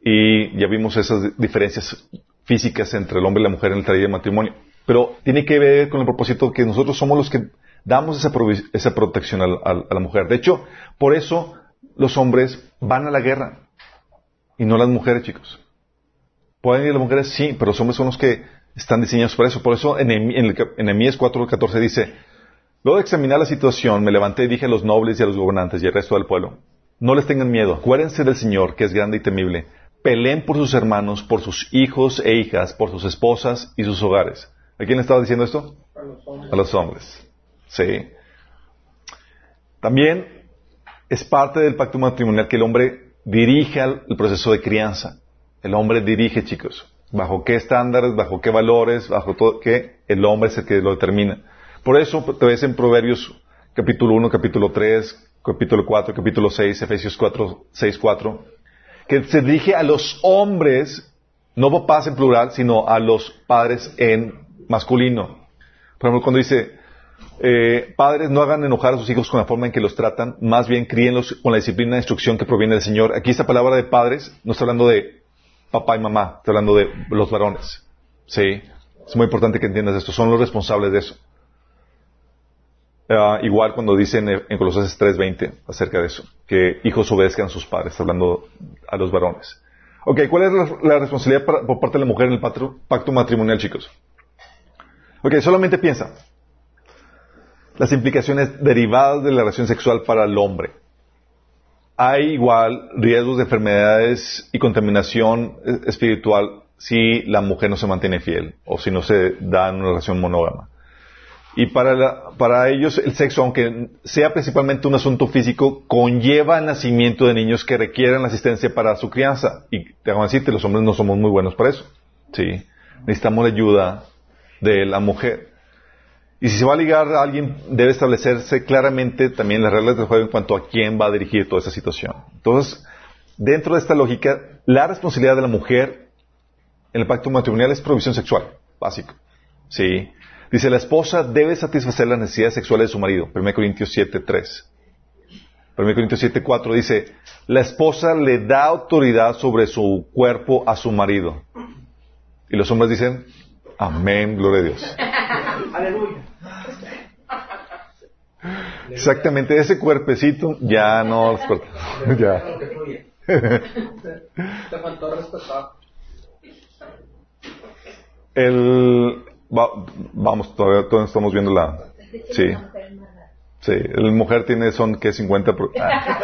y ya vimos esas diferencias físicas entre el hombre y la mujer en el taller de matrimonio. Pero tiene que ver con el propósito que nosotros somos los que damos esa, esa protección al- a la mujer. De hecho, por eso los hombres van a la guerra y no las mujeres, chicos. Pueden ir las mujeres, sí, pero los hombres son los que están diseñados para eso. Por eso en en el cap- en Nehemías 4.14 dice, Luego de examinar la situación, me levanté y dije a los nobles y a los gobernantes y al resto del pueblo, no les tengan miedo, acuérdense del Señor, que es grande y temible. Peleen por sus hermanos, por sus hijos e hijas, por sus esposas y sus hogares. ¿A quién le estaba diciendo esto? a los hombres. A los hombres. Sí. También es parte del pacto matrimonial que el hombre dirija el proceso de crianza. El hombre dirige, chicos. ¿Bajo qué estándares, bajo qué valores, bajo todo qué? El hombre es el que lo determina. Por eso te ves en Proverbios capítulo 1, capítulo 3, capítulo 4, capítulo 6, Efesios 4, 6, 4, que se dirige a los hombres, no papás en plural, sino a los padres en masculino. Por ejemplo, cuando dice, Eh, padres, no hagan enojar a sus hijos con la forma en que los tratan, más bien críenlos con la disciplina e instrucción que proviene del Señor. Aquí esta palabra de padres no está hablando de papá y mamá, está hablando de los varones. Sí, es muy importante que entiendas esto, son los responsables de eso. Ah, igual cuando dicen en Colosenses 3:20 acerca de eso, que hijos obedezcan a sus padres, hablando a los varones. Ok, ¿cuál es la, responsabilidad por parte de la mujer en el pacto matrimonial, chicos? Ok, solamente piensa. Las implicaciones derivadas de la relación sexual para el hombre. Hay igual riesgos de enfermedades y contaminación eh, espiritual si la mujer no se mantiene fiel o si no se da en una relación monógama. Y para, la- para ellos el sexo, aunque sea principalmente un asunto físico, conlleva el nacimiento de niños que requieren la asistencia para su crianza. Y te a decirte, los hombres no somos muy buenos para eso. Sí. Necesitamos la ayuda de la mujer. Y si se va a ligar a alguien, debe establecerse claramente también las reglas del juego en cuanto a quién va a dirigir toda esa situación. Entonces, dentro de esta lógica, la responsabilidad de la mujer en el pacto matrimonial es provisión sexual, básico. Sí. Dice, la esposa debe satisfacer las necesidades sexuales de su marido. 1 Corintios 7, 3. 1 Corintios 7, 4 dice, la esposa le da autoridad sobre su cuerpo a su marido. Y los hombres dicen, amén, gloria a Dios. Aleluya. Exactamente, ese cuerpecito ya no... ya. El, va- vamos, todavía, todavía estamos viendo la... Sí. Sí, la mujer tiene, son que 50... Pro, ah.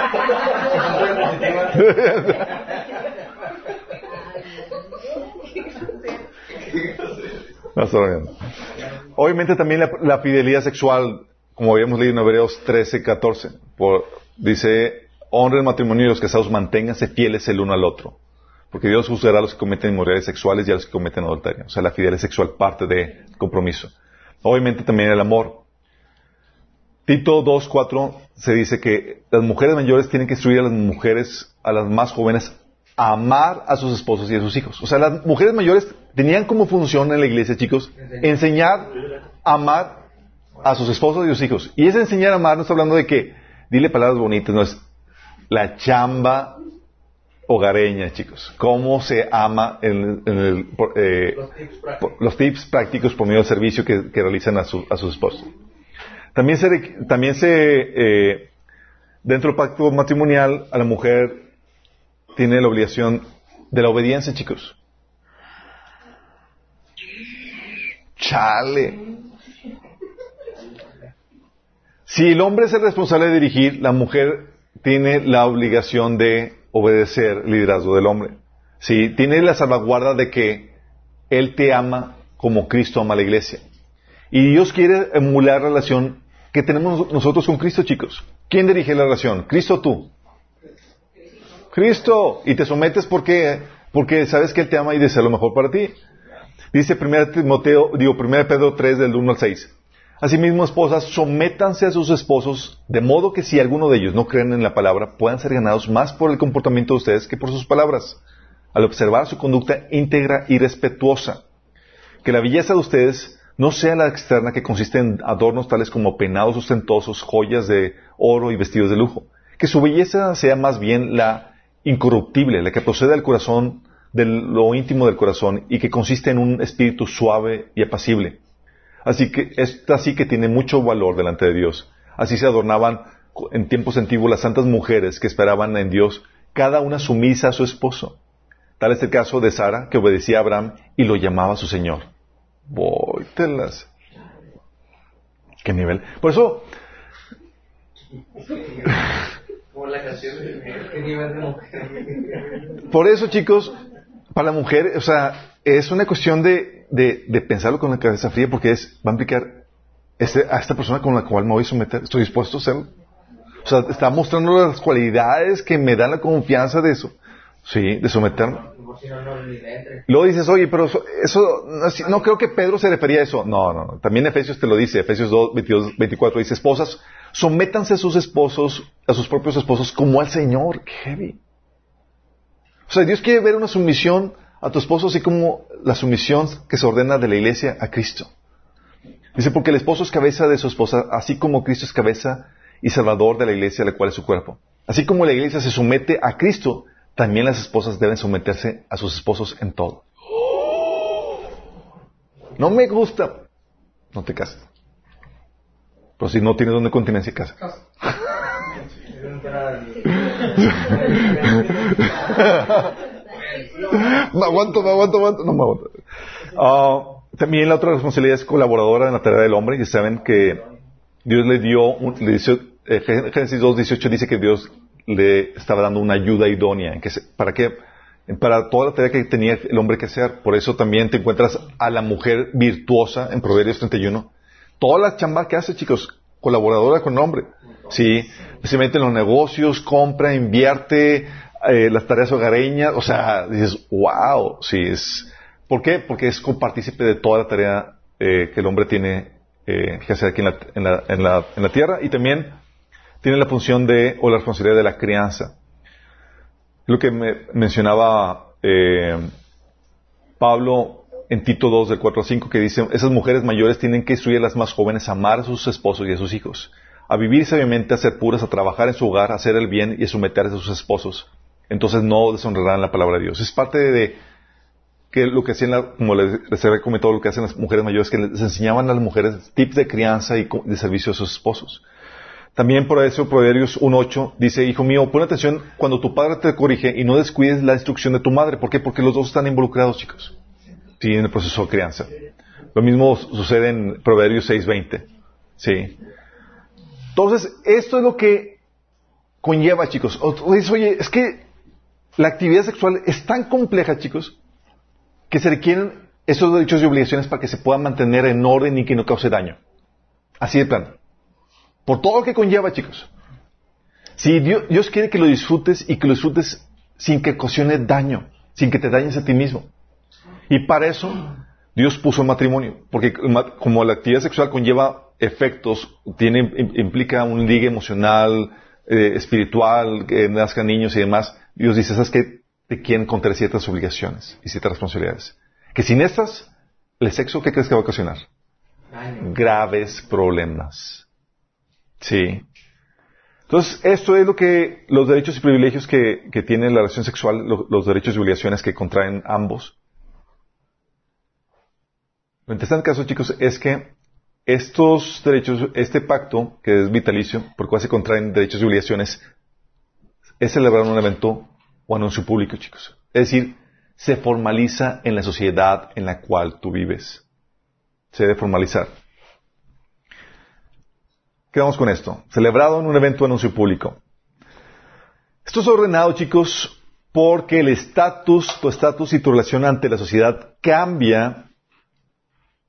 No. Obviamente también la, fidelidad sexual, como habíamos leído en Hebreos 13, 14, por, dice, honren el matrimonio y los casados manténganse fieles el uno al otro. Porque Dios juzgará a los que cometen inmoralidades sexuales y a los que cometen adulterio. O sea, la fidelidad sexual parte de compromiso. Obviamente también el amor. Tito 2.4 se dice que las mujeres mayores tienen que instruir a las mujeres, a las más jóvenes, a amar a sus esposos y a sus hijos. O sea, las mujeres mayores tenían como función en la iglesia, chicos, enseñar a amar a sus esposos y a sus hijos. Y ese enseñar a amar no está hablando de que dile palabras bonitas, no es la chamba hogareña, chicos. Cómo se ama en, en el, por- eh, Los tips prácticos. por- los tips prácticos por medio del servicio que, que realizan a, su- a sus esposos. También se, también se eh, dentro del pacto matrimonial, a la mujer tiene la obligación de la obediencia, chicos. Chale. Si el hombre es el responsable de dirigir, la mujer tiene la obligación de obedecer el liderazgo del hombre. Sí, tiene la salvaguarda de que él te ama como Cristo ama a la iglesia. Y Dios quiere emular la relación que tenemos nosotros con Cristo, chicos. ¿Quién dirige la relación? ¿Cristo o tú? Cristo. Y te sometes porque, porque sabes que Él te ama y desea lo mejor para ti. Dice 1 Timoteo, digo 1 Pedro 3 del 1 al 6. Asimismo, esposas, sométanse a sus esposos, de modo que si alguno de ellos no creen en la palabra, puedan ser ganados más por el comportamiento de ustedes que por sus palabras, al observar su conducta íntegra y respetuosa. Que la belleza de ustedes no sea la externa que consiste en adornos tales como peinados ostentosos, joyas de oro y vestidos de lujo. Que su belleza sea más bien la incorruptible, la que procede del corazón, de lo íntimo del corazón y que consiste en un espíritu suave y apacible. Así que esta sí que tiene mucho valor delante de Dios. Así se adornaban en tiempos antiguos las santas mujeres que esperaban en Dios, cada una sumisa a su esposo. Tal es el caso de Sara, que obedecía a Abraham y lo llamaba su Señor. Vóytelas. ¿Qué nivel? Por eso, Como la canción de ¿Qué nivel de mujer? por eso, chicos, para la mujer, o sea, es una cuestión de, de, de pensarlo con la cabeza fría porque es, va a implicar este, a esta persona con la cual me voy a someter. ¿Estoy dispuesto a hacerlo? O sea, está mostrando las cualidades que me dan la confianza de eso. Sí, de someterme. Por si no, le. Luego dices, oye, pero eso, eso no, creo que Pedro se refería a eso. No, no, no. También Efesios te lo dice. Efesios 2, 22, 24 dice, esposas, sométanse a sus esposos, a sus propios esposos, como al Señor. Qué heavy. O sea, Dios quiere ver una sumisión a tu esposo, así como la sumisión que se ordena de la iglesia a Cristo. Dice, porque el esposo es cabeza de su esposa, así como Cristo es cabeza y salvador de la iglesia, la cual es su cuerpo. Así como la iglesia se somete a Cristo, también las esposas deben someterse a sus esposos en todo. No me gusta. No te cases. Pero si no tienes donde continencia, casa. me aguanto, me aguanto, aguanto. No me aguanto. Ah, también la otra responsabilidad es colaboradora en la tarea del hombre. Y saben que Dios le dio, un, le dice, eh, Génesis 2.18 dice que Dios le estaba dando una ayuda idónea. ¿Para qué? Para toda la tarea que tenía el hombre que hacer. Por eso también te encuentras a la mujer virtuosa en Proverbios 31. Toda la chamba que hace, chicos, colaboradora con el hombre. Sí, se mete en los negocios, compra, invierte, eh, las tareas hogareñas, o sea, dices, wow, sí, es, ¿por qué? Porque es compartícipe de toda la tarea eh, que el hombre tiene eh, que hacer aquí en la, en, la, en, la, en la tierra y también tiene la función de, o la responsabilidad de la crianza. Lo que me mencionaba eh, Pablo en Tito 2 del 4 al 5 que dice, esas mujeres mayores tienen que instruir a las más jóvenes a amar a sus esposos y a sus hijos, a vivir sabiamente, a ser puras, a trabajar en su hogar, a hacer el bien y a someterse a sus esposos. Entonces no deshonrarán la palabra de Dios. Es parte de, que lo que hacían, como les, les comentado, lo que hacen las mujeres mayores, que les enseñaban a las mujeres tips de crianza y de servicio a sus esposos. También por eso Proverbios 1.8 dice, hijo mío, pon atención cuando tu padre te corrige y no descuides la instrucción de tu madre. ¿Por qué? Porque los dos están involucrados, chicos. Sí, en el proceso de crianza. Lo mismo sucede en Proverbios 6.20. Sí. Entonces, esto es lo que conlleva, chicos. Oye, es que la actividad sexual es tan compleja, chicos, que se requieren esos derechos y obligaciones para que se puedan mantener en orden y que no cause daño. Así de plano. Por todo lo que conlleva, chicos. Si Dios, quiere que lo disfrutes y que lo disfrutes sin que ocasione daño, sin que te dañes a ti mismo. Y para eso Dios puso el matrimonio, porque como la actividad sexual conlleva efectos, tiene, implica un ligue emocional, eh, espiritual, que nazcan niños y demás, Dios dice, ¿sabes qué? Te quieren contra ciertas obligaciones y ciertas responsabilidades. Que sin estas, el sexo, ¿qué crees que va a ocasionar? Graves problemas. Sí. Entonces, esto es lo que los derechos y privilegios que, que tiene la relación sexual, los derechos y obligaciones que contraen ambos. Lo interesante caso, chicos, es que estos derechos, este pacto, que es vitalicio, por cual se contraen derechos y obligaciones, es celebrar un evento o anuncio público, chicos. Es decir, se formaliza en la sociedad en la cual tú vives. Se debe formalizar. Quedamos con esto. Celebrado en un evento de anuncio público. Esto es ordenado, chicos, porque el estatus, tu estatus y tu relación ante la sociedad cambia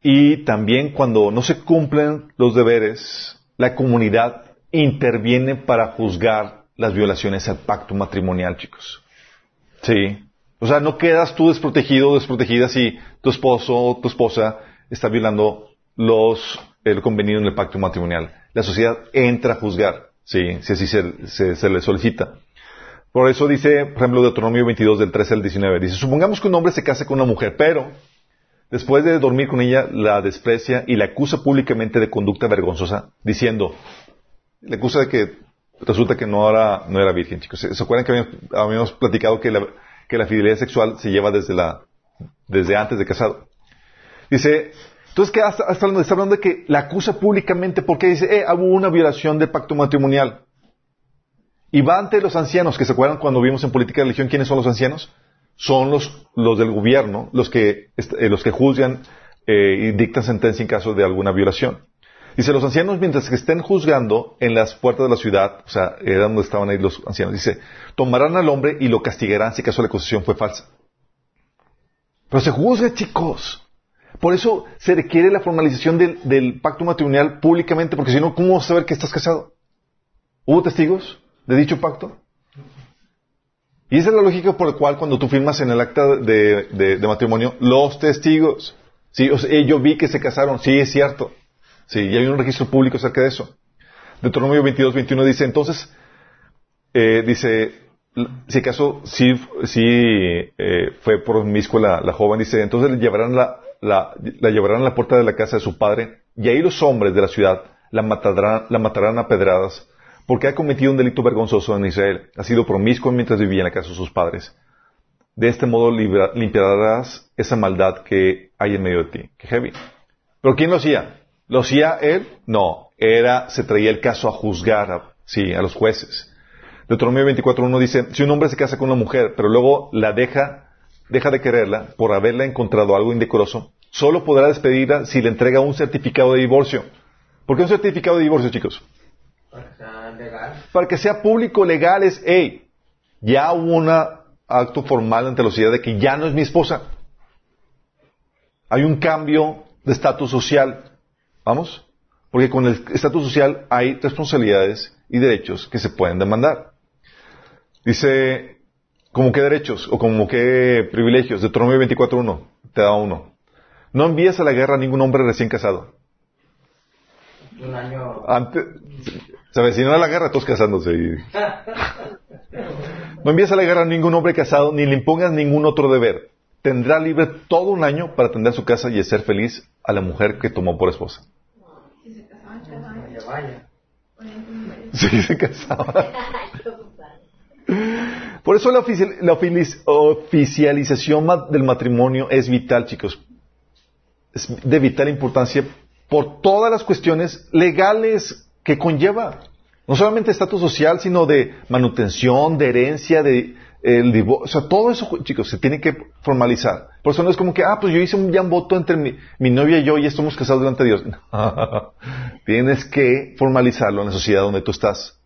y también cuando no se cumplen los deberes, la comunidad interviene para juzgar las violaciones al pacto matrimonial, chicos. Sí. O sea, no quedas tú desprotegido o desprotegida si tu esposo o tu esposa está violando los, el convenido en el pacto matrimonial la sociedad entra a juzgar, sí, si así se, le solicita. Por eso dice, por ejemplo, Deuteronomio 22 del 13 al 19, dice, supongamos que un hombre se case con una mujer, pero después de dormir con ella la desprecia y la acusa públicamente de conducta vergonzosa, diciendo, le acusa de que resulta que no era, no era virgen, chicos. ¿Se acuerdan que habíamos, platicado que la, que la fidelidad sexual se lleva desde la, desde antes de casado? Dice, entonces, ¿qué está, hablando? Está hablando de que la acusa públicamente porque dice, eh, hubo una violación del pacto matrimonial. Y va ante los ancianos, que se acuerdan cuando vimos en política de religión quiénes son los ancianos. Son los, los del gobierno, los que, eh, los que juzgan eh, y dictan sentencia en caso de alguna violación. Dice, los ancianos, mientras que estén juzgando en las puertas de la ciudad, o sea, era donde estaban ahí los ancianos, dice, tomarán al hombre y lo castigarán si caso la acusación fue falsa. Pero se juzga, chicos. Por eso se requiere la formalización del, pacto matrimonial públicamente, porque si no, ¿cómo saber que estás casado? ¿Hubo testigos de dicho pacto? Y esa es la lógica por la cual cuando tú firmas en el acta de, matrimonio, los testigos, sí, yo vi que se casaron, sí, es cierto. Sí, y hay un registro público acerca de eso. Deuteronomio 22, 21 dice, entonces, eh, dice, si acaso sí, sí eh, fue mi la, la joven, dice, entonces le llevarán la, la, llevarán a la puerta de la casa de su padre, y ahí los hombres de la ciudad la matarán, la matarán a pedradas, porque ha cometido un delito vergonzoso en Israel. Ha sido promiscuo mientras vivía en la casa de sus padres. De este modo limpiarás esa maldad que hay en medio de ti. Qué heavy. ¿Pero quién lo hacía? ¿Lo hacía él? No. Era, se traía el caso a juzgar, a- sí, a los jueces. Deuteronomio 24.1 dice, si un hombre se casa con una mujer, pero luego la deja, deja de quererla por haberla encontrado algo indecoroso, solo podrá despedirla si le entrega un certificado de divorcio. ¿Por qué un certificado de divorcio, chicos? Para que sea legal. Para que sea público, legal, es, hey, ya hubo un acto formal ante la sociedad de que ya no es mi esposa. Hay un cambio de estatus social. ¿Vamos? Porque con el estatus social hay responsabilidades y derechos que se pueden demandar. Dice, ¿como qué derechos o como qué privilegios? Deuteronomio 24.1, te da uno. No envíes a la guerra a ningún hombre recién casado. Un año. Antes, se avecinó la guerra, todos casándose. y- No envíes a la guerra a ningún hombre casado, ni le impongas ningún otro deber. Tendrá libre todo un año para atender su casa y hacer feliz a la mujer que tomó por esposa. Vaya, vaya. Sí, se casaba. Por eso la, oficial- la oficialización del matrimonio es vital, chicos. Es de vital importancia por todas las cuestiones legales que conlleva. No solamente estatus social, sino de manutención, de herencia, de el divorcio. O sea, todo eso, chicos, se tiene que formalizar. Por eso no es como que, ah, pues yo hice un, ya un voto entre mi, mi novia y yo y estamos casados delante de Dios. tienes que formalizarlo en la sociedad donde tú estás.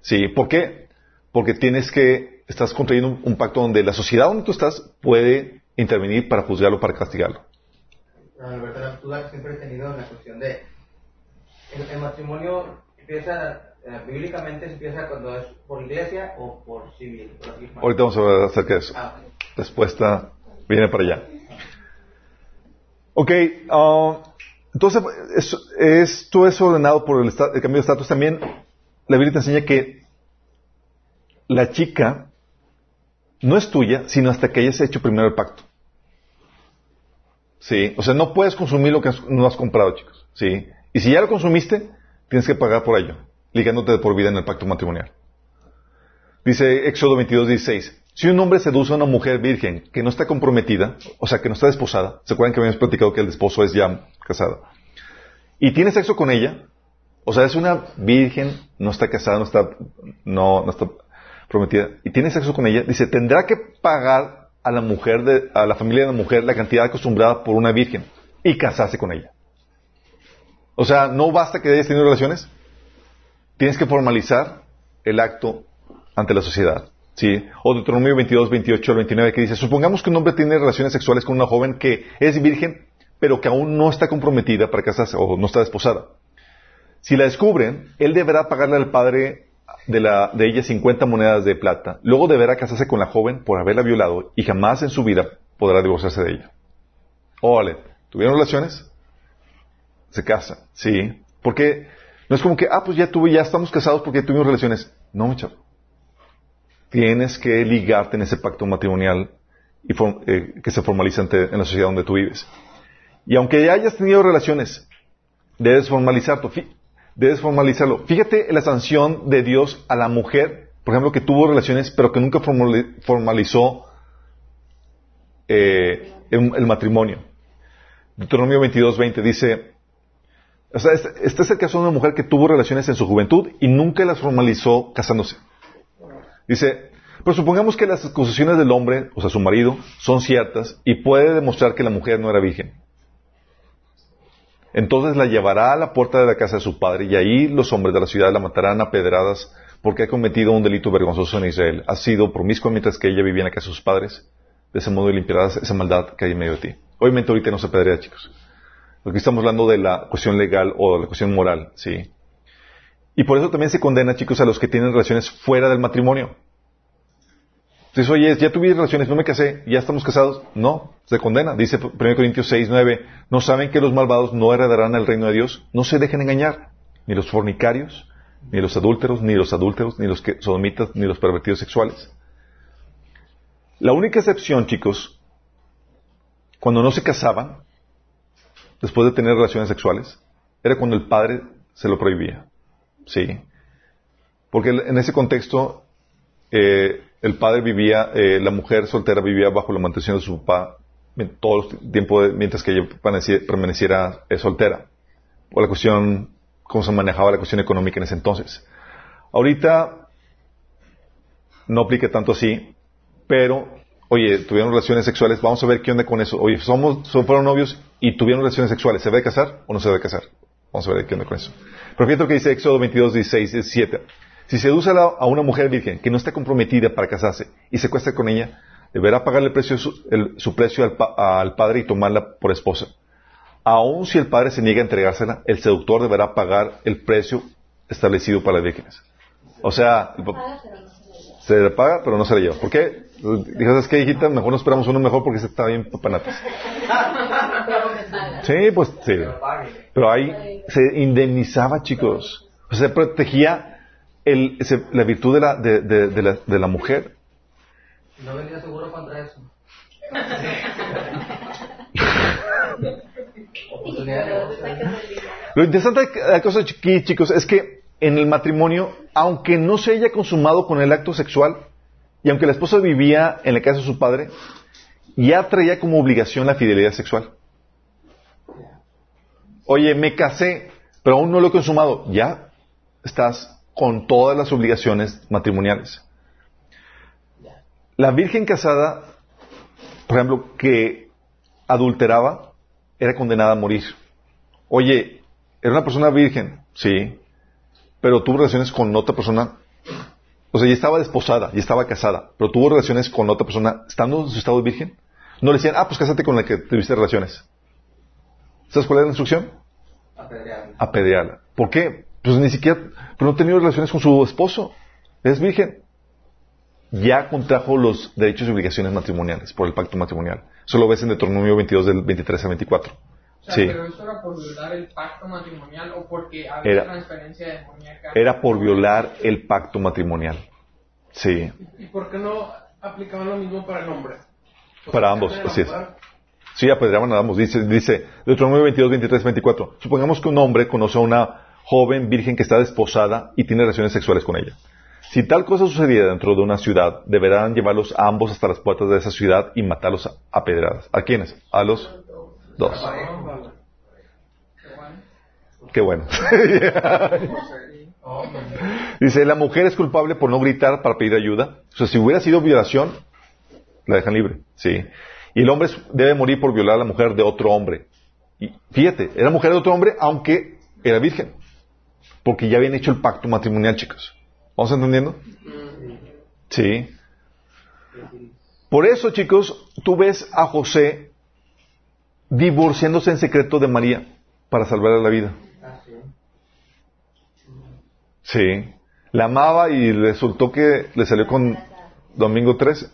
¿Sí? ¿Por qué? Porque tienes que, estás contrayendo un, un pacto donde la sociedad donde tú estás puede intervenir para juzgarlo, para castigarlo. Alberto, la duda que siempre tenido en la cuestión de. El, el matrimonio empieza. eh, bíblicamente se empieza cuando es por iglesia o por civil. por. Ahorita vamos a hablar acerca de eso. Ah, ok. Respuesta viene para allá. Ok, ah, entonces es, esto es ordenado por el, el cambio de estatus. También la Biblia te enseña que la chica no es tuya, sino hasta que hayas hecho primero el pacto. Sí, o sea, no puedes consumir lo que has- no has comprado, chicos. Sí, y si ya lo consumiste, tienes que pagar por ello, ligándote de por vida en el pacto matrimonial. Dice Éxodo 22, 16. Si un hombre seduce a una mujer virgen que no está comprometida, o sea, que no está desposada, ¿se acuerdan que habíamos platicado que el esposo es ya casado? Y tiene sexo con ella, o sea, es una virgen, no está casada, no está, no, no está prometida, y tiene sexo con ella, dice, tendrá que pagar a la mujer, de, a la familia de la mujer la cantidad acostumbrada por una virgen y casarse con ella. O sea, no basta que hayas tenido relaciones, tienes que formalizar el acto ante la sociedad. ¿sí? O Deuteronomio 22, 28 al 29 que dice, supongamos que un hombre tiene relaciones sexuales con una joven que es virgen, pero que aún no está comprometida para casarse o no está desposada. Si la descubren, él deberá pagarle al padre de, la, de ella 50 monedas de plata. Luego deberá casarse con la joven por haberla violado y jamás en su vida podrá divorciarse de ella. Órale, ¿tuvieron relaciones? Se casa, sí. Porque no es como que, ah, pues ya tuve, ya estamos casados porque tuvimos relaciones. No, mi chavo. Tienes que ligarte en ese pacto matrimonial eh, que se formaliza en la sociedad donde tú vives. Y aunque ya hayas tenido relaciones, debes formalizarlo. Fí- Debes formalizarlo. Fíjate la sanción de Dios a la mujer, por ejemplo, que tuvo relaciones, pero que nunca formali- formalizó eh, el, el matrimonio. Deuteronomio 22, 20 dice, o sea, este, este es el caso de una mujer que tuvo relaciones en su juventud y nunca las formalizó casándose. Dice, pero supongamos que las acusaciones del hombre, o sea, su marido, son ciertas y puede demostrar que la mujer no era virgen. Entonces la llevará a la puerta de la casa de su padre y ahí los hombres de la ciudad la matarán a pedradas porque ha cometido un delito vergonzoso en Israel. Ha sido promiscua mientras que ella vivía en la casa de sus padres. De ese modo limpiarás esa maldad que hay en medio de ti. Obviamente ahorita no se apedrea, chicos. Porque estamos hablando de la cuestión legal o de la cuestión moral, ¿sí? Y por eso también se condena, chicos, a los que tienen relaciones fuera del matrimonio. Entonces, oye, ya tuve relaciones, no me casé, ya estamos casados. No, se condena. Dice 1 Corintios 6, 9, ¿no saben que los malvados no heredarán el reino de Dios? No se dejen engañar, ni los fornicarios, ni los adúlteros, ni los adúlteros, ni los sodomitas, ni los pervertidos sexuales. La única excepción, chicos, cuando no se casaban, después de tener relaciones sexuales, era cuando el padre se lo prohibía. Sí. Porque en ese contexto, eh, el padre vivía, eh, la mujer soltera vivía bajo la mantención de su papá todo el tiempo mientras que ella permaneciera eh, soltera. O la cuestión, cómo se manejaba la cuestión económica en ese entonces. Ahorita no aplica tanto así, pero, oye, tuvieron relaciones sexuales, vamos a ver qué onda con eso. Oye, somos, fueron novios y tuvieron relaciones sexuales, ¿se debe casar o no se debe casar? Vamos a ver qué onda con eso. Pero fíjate lo que dice Éxodo 22, 16, 17. Si seduce a una mujer virgen que no está comprometida para casarse y se cuesta con ella, deberá pagarle el precio, su precio al, al, padre y tomarla por esposa. Aun si el padre se niega a entregársela, el seductor deberá pagar el precio establecido para las vírgenes. O sea, se le paga, pero no se le lleva. ¿Por qué? Dijo, ¿sabes qué, hijita? Mejor no esperamos uno mejor porque se está bien papanatas. Sí, pues sí. Pero ahí se indemnizaba, chicos. se protegía el, la virtud de la, de, de, la, de la mujer. No venía seguro contra eso. Lo interesante de la cosa aquí, chicos, es que en el matrimonio, aunque no se haya consumado con el acto sexual, y aunque la esposa vivía en la casa de su padre, ya traía como obligación la fidelidad sexual. Oye, me casé, pero aún no lo he consumado. Ya estás con todas las obligaciones matrimoniales. La virgen casada, por ejemplo, que adulteraba, era condenada a morir. Oye, era una persona virgen, sí, pero tuvo relaciones con otra persona. O sea, ya estaba desposada, ya estaba casada, pero tuvo relaciones con otra persona estando en su estado de virgen. No le decían, ah, pues cásate con la que tuviste relaciones. ¿Sabes cuál es la instrucción? Apedrearla. Apedrearla. ¿Por qué? Pues ni siquiera, pero no ha tenido relaciones con su esposo. Es virgen ya contrajo los derechos y obligaciones matrimoniales por el pacto matrimonial. Eso lo ves en Deuteronomio 22 del 23 al 24. O sea, ¿Pero eso era por violar el pacto matrimonial o porque había era, transferencia demoníaca? Era por violar el pacto matrimonial. Sí. ¿Y por qué no aplicaban lo mismo para el hombre? Para ambos, así es. Sí, apedreaban a ambos. Dice, dice Deuteronomio 22, 23, 24. Supongamos que un hombre conoce a una joven virgen que está desposada y tiene relaciones sexuales con ella. Si tal cosa sucediera dentro de una ciudad, deberán llevarlos a ambos hasta las puertas de esa ciudad y matarlos a pedradas. ¿A quiénes? A los dos. Qué bueno. Dice, la mujer es culpable por no gritar para pedir ayuda. O sea, si hubiera sido violación, la dejan libre. Sí. Y el hombre debe morir por violar a la mujer de otro hombre. Y fíjate, era mujer de otro hombre, aunque era virgen. Porque ya habían hecho el pacto matrimonial, chicos. ¿Vamos entendiendo? Sí. Por eso, chicos, tú ves a José divorciándose en secreto de María para salvarle la vida. Sí. La amaba y resultó que le salió con Domingo 13.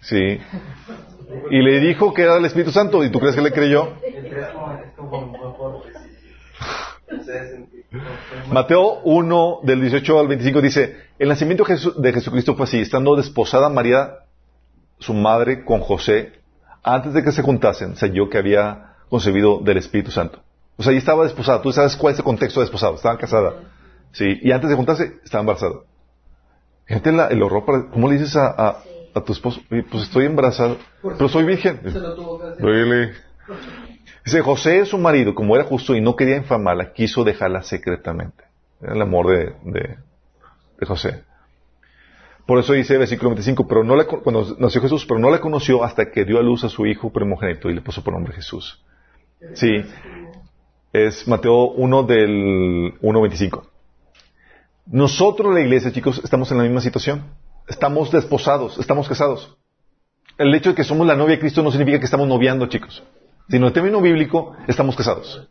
Sí. Y le dijo que era el Espíritu Santo. ¿Y tú crees que le creyó? Mateo 1, del 18 al 25 dice, el nacimiento de Jesucristo fue así, estando desposada María, su madre, con José, antes de que se juntasen, se halló que había concebido del Espíritu Santo. O sea, ya estaba desposada. Tú sabes cuál es el contexto de desposado. Estaban casada. Sí. Y antes de juntarse, estaba embarazada. Gente, el horror ¿cómo le dices a, tu esposo? Pues estoy embarazada, pero soy virgen. Really? Dice, José, su marido, como era justo y no quería infamarla, quiso dejarla secretamente. Era el amor de, de, José. Por eso dice versículo 25, pero no la, cuando nació Jesús, pero no la conoció hasta que dio a luz a su hijo primogénito y le puso por nombre Jesús. Sí, es Mateo 1 del 1.25. Nosotros, la iglesia, chicos, estamos en la misma situación. Estamos desposados, estamos casados. El hecho de que somos la novia de Cristo no significa que estamos noviando, chicos. Sino en término bíblico, estamos casados.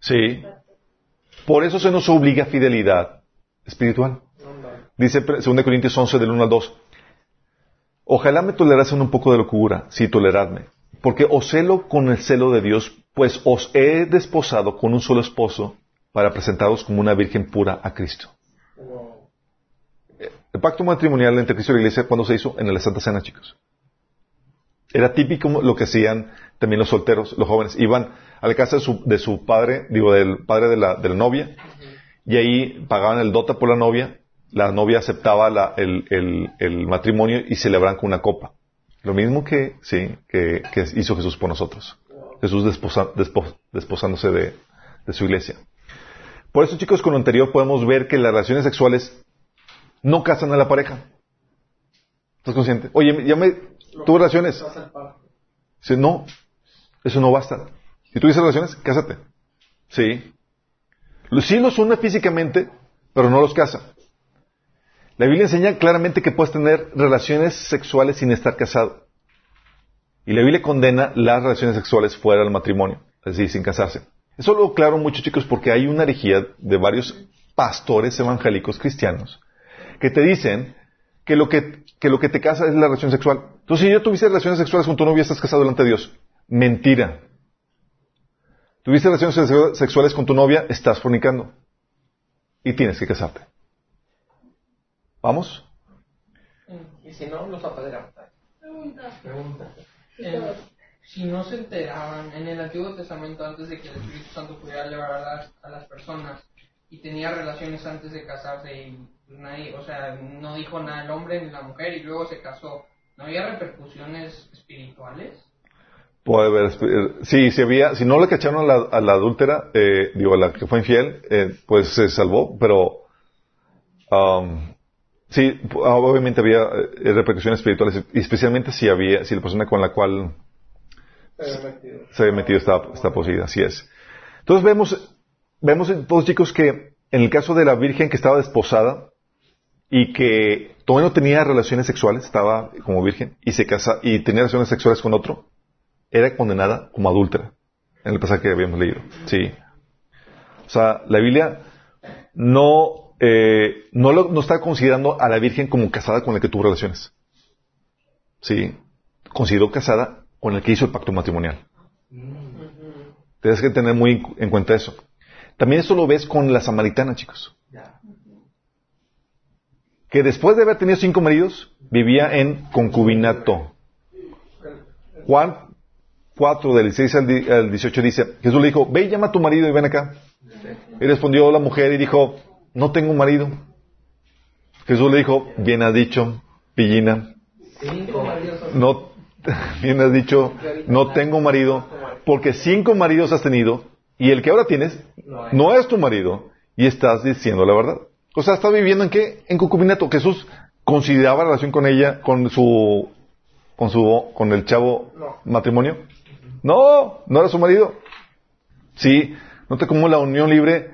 Sí. Por eso se nos obliga fidelidad espiritual. Dice 2 Corintios 11 del 1 al 2. Ojalá me tolerasen un poco de locura, si toleradme, porque os celo con el celo de Dios, pues os he desposado con un solo esposo para presentaros como una virgen pura a Cristo. El pacto matrimonial entre Cristo y la Iglesia, ¿cuándo se hizo? En la Santa Cena, chicos. Era típico lo que hacían también los solteros, los jóvenes. Iban a la casa de su, de su padre, digo, del padre de la, de novia, y ahí pagaban el dota por la novia, la novia aceptaba el, el, el, matrimonio y celebraban con una copa. Lo mismo que, sí, que, que hizo Jesús por nosotros. Jesús desposándose de, de su iglesia. Por eso, chicos, con lo anterior podemos ver que las relaciones sexuales no casan a la pareja. ¿Estás consciente? Oye, ya me tuve relaciones. Dice, no, eso no basta. Si tuviste relaciones, cásate. Sí. Sí los une físicamente, pero no los casa. La Biblia enseña claramente que puedes tener relaciones sexuales sin estar casado. Y la Biblia condena las relaciones sexuales fuera del matrimonio, es decir, sin casarse. Eso lo aclaro mucho, chicos, porque hay una herejía de varios pastores evangélicos cristianos que te dicen que lo que, que lo que te casa es la relación sexual. Entonces, si yo tuviese relaciones sexuales con tu novia, estás casado delante de Dios. Mentira. Tuviste relaciones sexuales con tu novia, estás fornicando. Y tienes que casarte. ¿Vamos? Y si no, los apedreamos. Pregunta. Pregunta. Eh, si no se enteraban en el Antiguo Testamento antes de que el Espíritu Santo pudiera llevar a las, a las personas y tenía relaciones antes de casarse y nadie, o sea, no dijo nada el hombre ni la mujer y luego se casó, ¿no había repercusiones espirituales? Puede haber, eh, sí, si había, si no le cacharon a la, a la adúltera, eh, digo, a la que fue infiel, eh, pues se salvó, pero um, sí, obviamente había eh, repercusiones espirituales, especialmente si había, si la persona con la cual se había metido estaba, está poseída, así es. Entonces vemos, vemos todos chicos que en el caso de la virgen que estaba desposada y que todavía no tenía relaciones sexuales, estaba como virgen y se casa y tenía relaciones sexuales con otro, era condenada como adúltera en el pasaje que habíamos leído. Sí. O sea, la Biblia no, eh, no, lo, no está considerando a la virgen como casada con la que tuvo relaciones. Sí. Consideró casada con el que hizo el pacto matrimonial. Tienes que tener muy en cuenta eso. También eso lo ves con la samaritana, chicos. Que después de haber tenido cinco maridos, vivía en concubinato. Juan 4, del 16 al 18 dice, Jesús le dijo, ve y llama a tu marido y ven acá. Y respondió la mujer y dijo, no tengo un marido. Jesús le dijo, bien has dicho, pillina. No, bien has dicho, no tengo marido, porque cinco maridos has tenido y el que ahora tienes no es tu marido y estás diciendo la verdad. O sea, estás viviendo en qué? En concubinato. Jesús consideraba relación con ella, con su, con su, con el chavo matrimonio. No, no era su marido. Sí, nota cómo la unión libre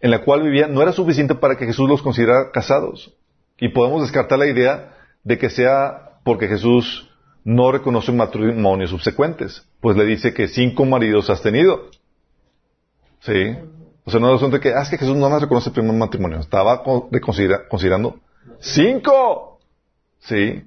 en la cual vivía no era suficiente para que Jesús los considerara casados. Y podemos descartar la idea de que sea porque Jesús no reconoce matrimonios subsecuentes, pues le dice que cinco maridos has tenido. Sí. O sea, no es de que, ah, es que Jesús no más reconoce el primer matrimonio. Estaba considerando cinco. Sí.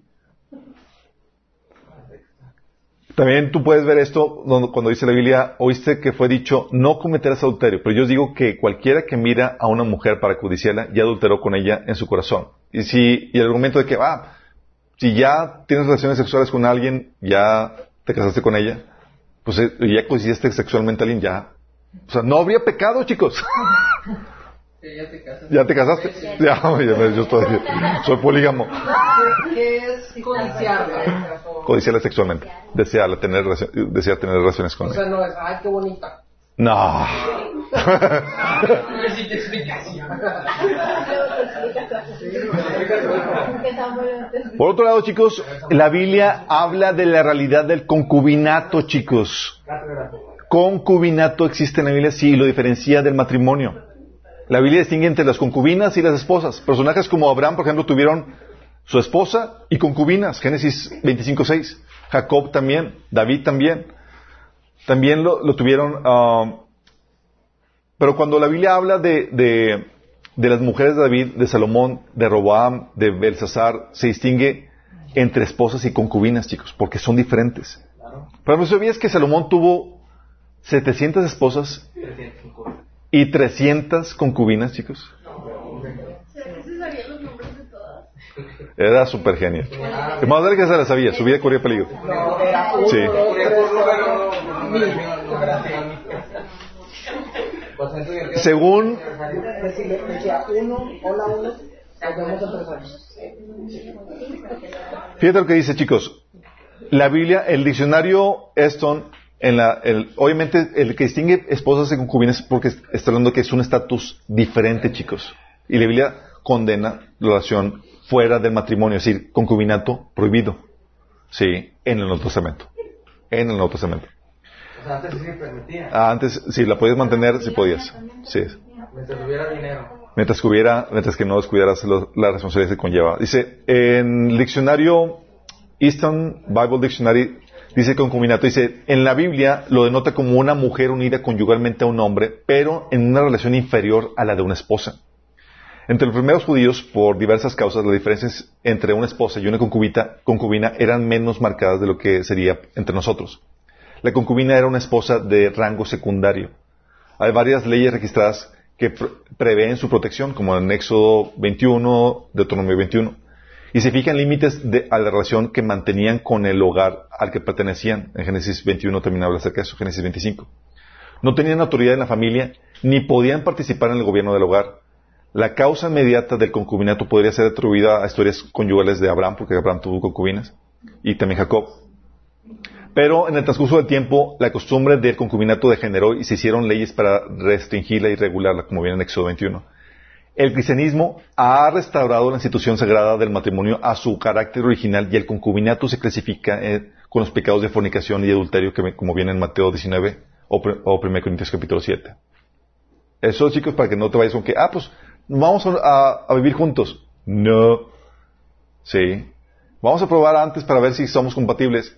También tú puedes ver esto cuando dice la Biblia, oíste que fue dicho, no cometerás adulterio. Pero yo os digo que cualquiera que mira a una mujer para codiciarla, ya adulteró con ella en su corazón. Y si, y el argumento de que, ah, si ya tienes relaciones sexuales con alguien, ya te casaste con ella, pues eh, ya codiciaste sexualmente a alguien, ya. O sea, no habría pecado, chicos. ya te casaste. ¿Ya te casaste? Ya, ya, yo estoy, soy polígamo. ¿Qué es codiciarla? Codiciarla sexualmente. Desearla, tener, desear tener relaciones con O ella. sea, no es, ay, qué bonita. No. Necesito explicación. Por otro lado, chicos, la Biblia habla de la realidad del concubinato, chicos. Concubinato existe en la Biblia, sí, y lo diferencia del matrimonio. La Biblia distingue entre las concubinas y las esposas. Personajes como Abraham, por ejemplo, tuvieron su esposa y concubinas. Génesis 25.6. Jacob también. David también. También lo, tuvieron. ah, pero cuando la Biblia habla de, de, de las mujeres de David, de Salomón, de Roboam, de Belsasar, se distingue entre esposas y concubinas, chicos, porque son diferentes. Pero ¿no sabías que Salomón tuvo 700 esposas y 300 concubinas, chicos? ¿Será que se sabían los nombres de? Era súper genial. Ah, Más vale que se la sabía, su vida corría peligro. Sí. dos, Ocurría tres, por número, cuatro, por mil. numeración. Pues entonces, ¿qué- Según, fíjate lo que dice, chicos. La Biblia, el diccionario Eston, en la, el- obviamente el que distingue esposas y concubinas es porque está hablando que es un estatus diferente, chicos. Y la Biblia condena la relación fuera del matrimonio, es decir, concubinato prohibido. Sí, en el Nuevo Testamento. En el Nuevo Testamento. O sea, antes sí se permitía. Ah, Antes, si la podías mantener, si podías. Sí. Mientras tuviera dinero. Mientras que hubiera, mientras que no descuidaras lo- la responsabilidad que conlleva. Dice, en el diccionario Eastern Bible Dictionary, dice concubinato, dice, en la Biblia lo denota como una mujer unida conyugalmente a un hombre, pero en una relación inferior a la de una esposa. Entre los primeros judíos, por diversas causas, las diferencias entre una esposa y una concubina eran menos marcadas de lo que sería entre nosotros. La concubina era una esposa de rango secundario. Hay varias leyes registradas que pr- prevén su protección, como en Éxodo 21, Deuteronomio 21. Y se fijan límites de- a la relación que mantenían con el hogar al que pertenecían. En Génesis 21 también habla acerca de eso, Génesis 25. No tenían autoridad en la familia, ni podían participar en el gobierno del hogar. La causa inmediata del concubinato podría ser atribuida a historias conyugales de Abraham, porque Abraham tuvo concubinas, y también Jacob. Pero en el transcurso del tiempo, la costumbre del concubinato degeneró y se hicieron leyes para restringirla y regularla, como viene en Éxodo 21. El cristianismo ha restaurado la institución sagrada del matrimonio a su carácter original y el concubinato se clasifica eh, con los pecados de fornicación y adulterio, que, como viene en Mateo 19 o, o 1 Corintios capítulo 7. Eso, chicos, para que no te vayas con que, ah, pues, vamos a- a vivir juntos. No. Sí. Vamos a probar antes para ver si somos compatibles.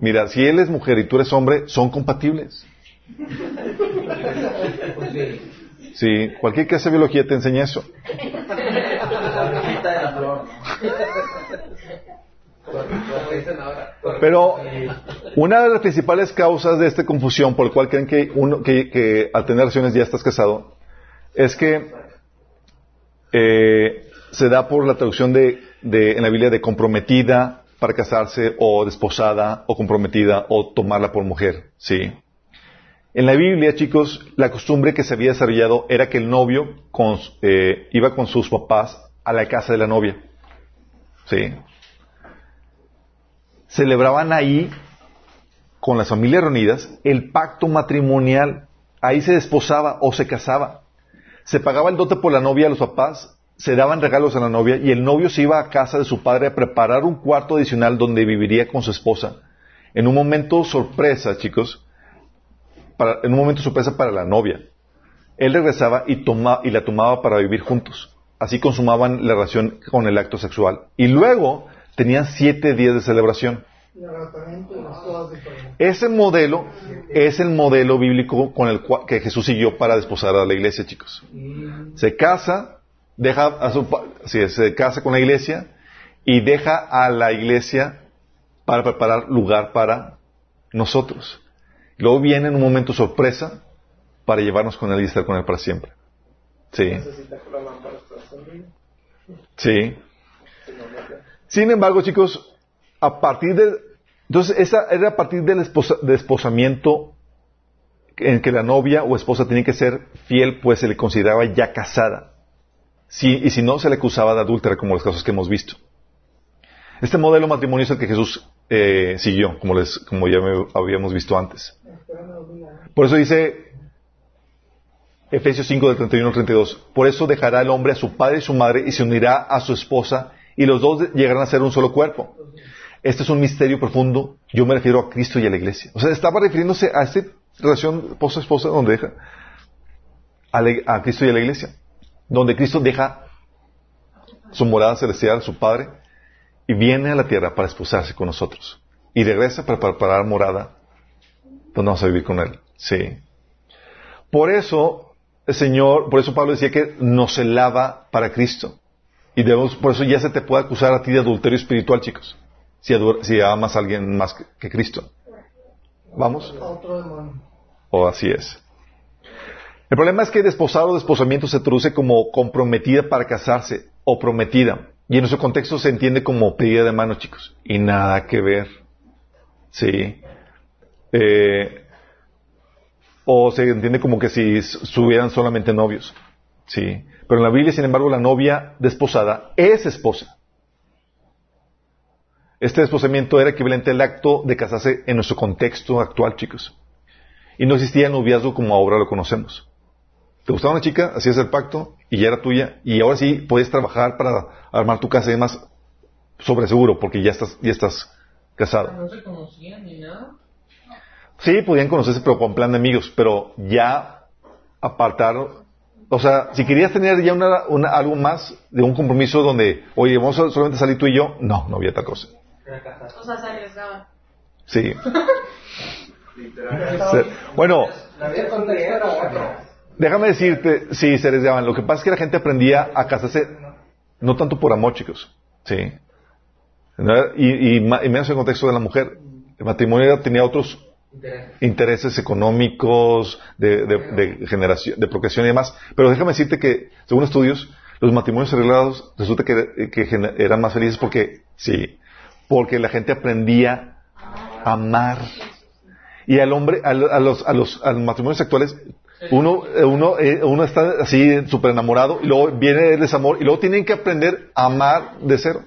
Mira, si él es mujer y tú eres hombre, son compatibles. Sí. Cualquier clase de biología te enseña eso. Pero una de las principales causas de esta confusión por la cual creen que, uno, que, que al tener relaciones ya estás casado es que eh, se da por la traducción de- en la Biblia de comprometida para casarse o desposada o comprometida o tomarla por mujer. Sí. En la Biblia, chicos, la costumbre que se había desarrollado era que el novio eh, iba con sus papás a la casa de la novia. Sí. Celebraban ahí, con las familias reunidas, el pacto matrimonial. Ahí se desposaba o se casaba. Se pagaba el dote por la novia a los papás, se daban regalos a la novia y el novio se iba a casa de su padre a preparar un cuarto adicional donde viviría con su esposa. En un momento sorpresa, chicos, para- en un momento sorpresa para la novia. Él regresaba y, toma- y la tomaba para vivir juntos. Así consumaban la relación con el acto sexual. Y luego tenían siete días de celebración. Ese modelo es el modelo bíblico con el cual, que Jesús siguió para desposar a la iglesia, chicos. Se casa, deja a su, sí, se casa con la iglesia y deja a la iglesia para preparar lugar para nosotros. Luego viene en un momento sorpresa para llevarnos con él y estar con él para siempre. Sí, sí. Sin embargo, chicos, a partir de... Entonces, esa era a partir del esposa- desposamiento en que la novia o esposa tenía que ser fiel, pues se le consideraba ya casada. Sí, y si no, se le acusaba de adúltera, como los casos que hemos visto. Este modelo matrimonio es el que Jesús eh, siguió, como, les, como ya habíamos visto antes. Por eso dice Efesios 5 del 31 al 32, por eso dejará el hombre a su padre y su madre y se unirá a su esposa y los dos llegarán a ser un solo cuerpo. Este es un misterio profundo. Yo me refiero a Cristo y a la iglesia. O sea, estaba refiriéndose a esta relación esposa-esposa donde deja a, a Cristo y a la iglesia. Donde Cristo deja su morada celestial, su Padre, y viene a la tierra para esposarse con nosotros. Y regresa para preparar morada donde vamos a vivir con Él. Sí. Por eso, el Señor, por eso Pablo decía que nos lava para Cristo. Y debemos, por eso ya se te puede acusar a ti de adulterio espiritual, chicos. Si, si amas a alguien más que, Cristo. ¿Vamos? O así es. El problema es que desposado o desposamiento se traduce como comprometida para casarse o prometida. Y en nuestro contexto se entiende como pedida de mano, chicos. Y nada que ver. Sí. Eh, o se entiende como que si estuvieran solamente novios. Sí. Pero en la Biblia, sin embargo, la novia desposada es esposa. Este desposamiento era equivalente al acto de casarse en nuestro contexto actual, chicos. Y no existía el noviazgo como ahora lo conocemos. Te gustaba una chica, hacías el pacto y ya era tuya. Y ahora sí puedes trabajar para armar tu casa y demás sobre seguro, porque ya estás, ya estás casado. ¿No se conocían ni nada? Sí, podían conocerse, pero con plan de amigos. Pero ya apartar, o sea, si querías tener ya una, una- algo más de un compromiso donde, oye, vamos a solamente salir tú y yo, no, no había tal cosa. O sea, se arriesgaban. Sí. Bueno, déjame decirte, sí, se arriesgaban. Lo que pasa es que la gente aprendía a casarse no tanto por amor, chicos. Sí. Y, y ma- y menos en el contexto de la mujer. El matrimonio tenía otros Intereses. intereses económicos, de, de, de generación, de procreación y demás. Pero déjame decirte que, según estudios, los matrimonios arreglados resulta que, eran más felices porque, sí, porque la gente aprendía a amar. Y al hombre, a, a los, a los, a los matrimonios actuales, uno, eh, uno, eh, uno está así súper enamorado y luego viene el desamor y luego tienen que aprender a amar de cero.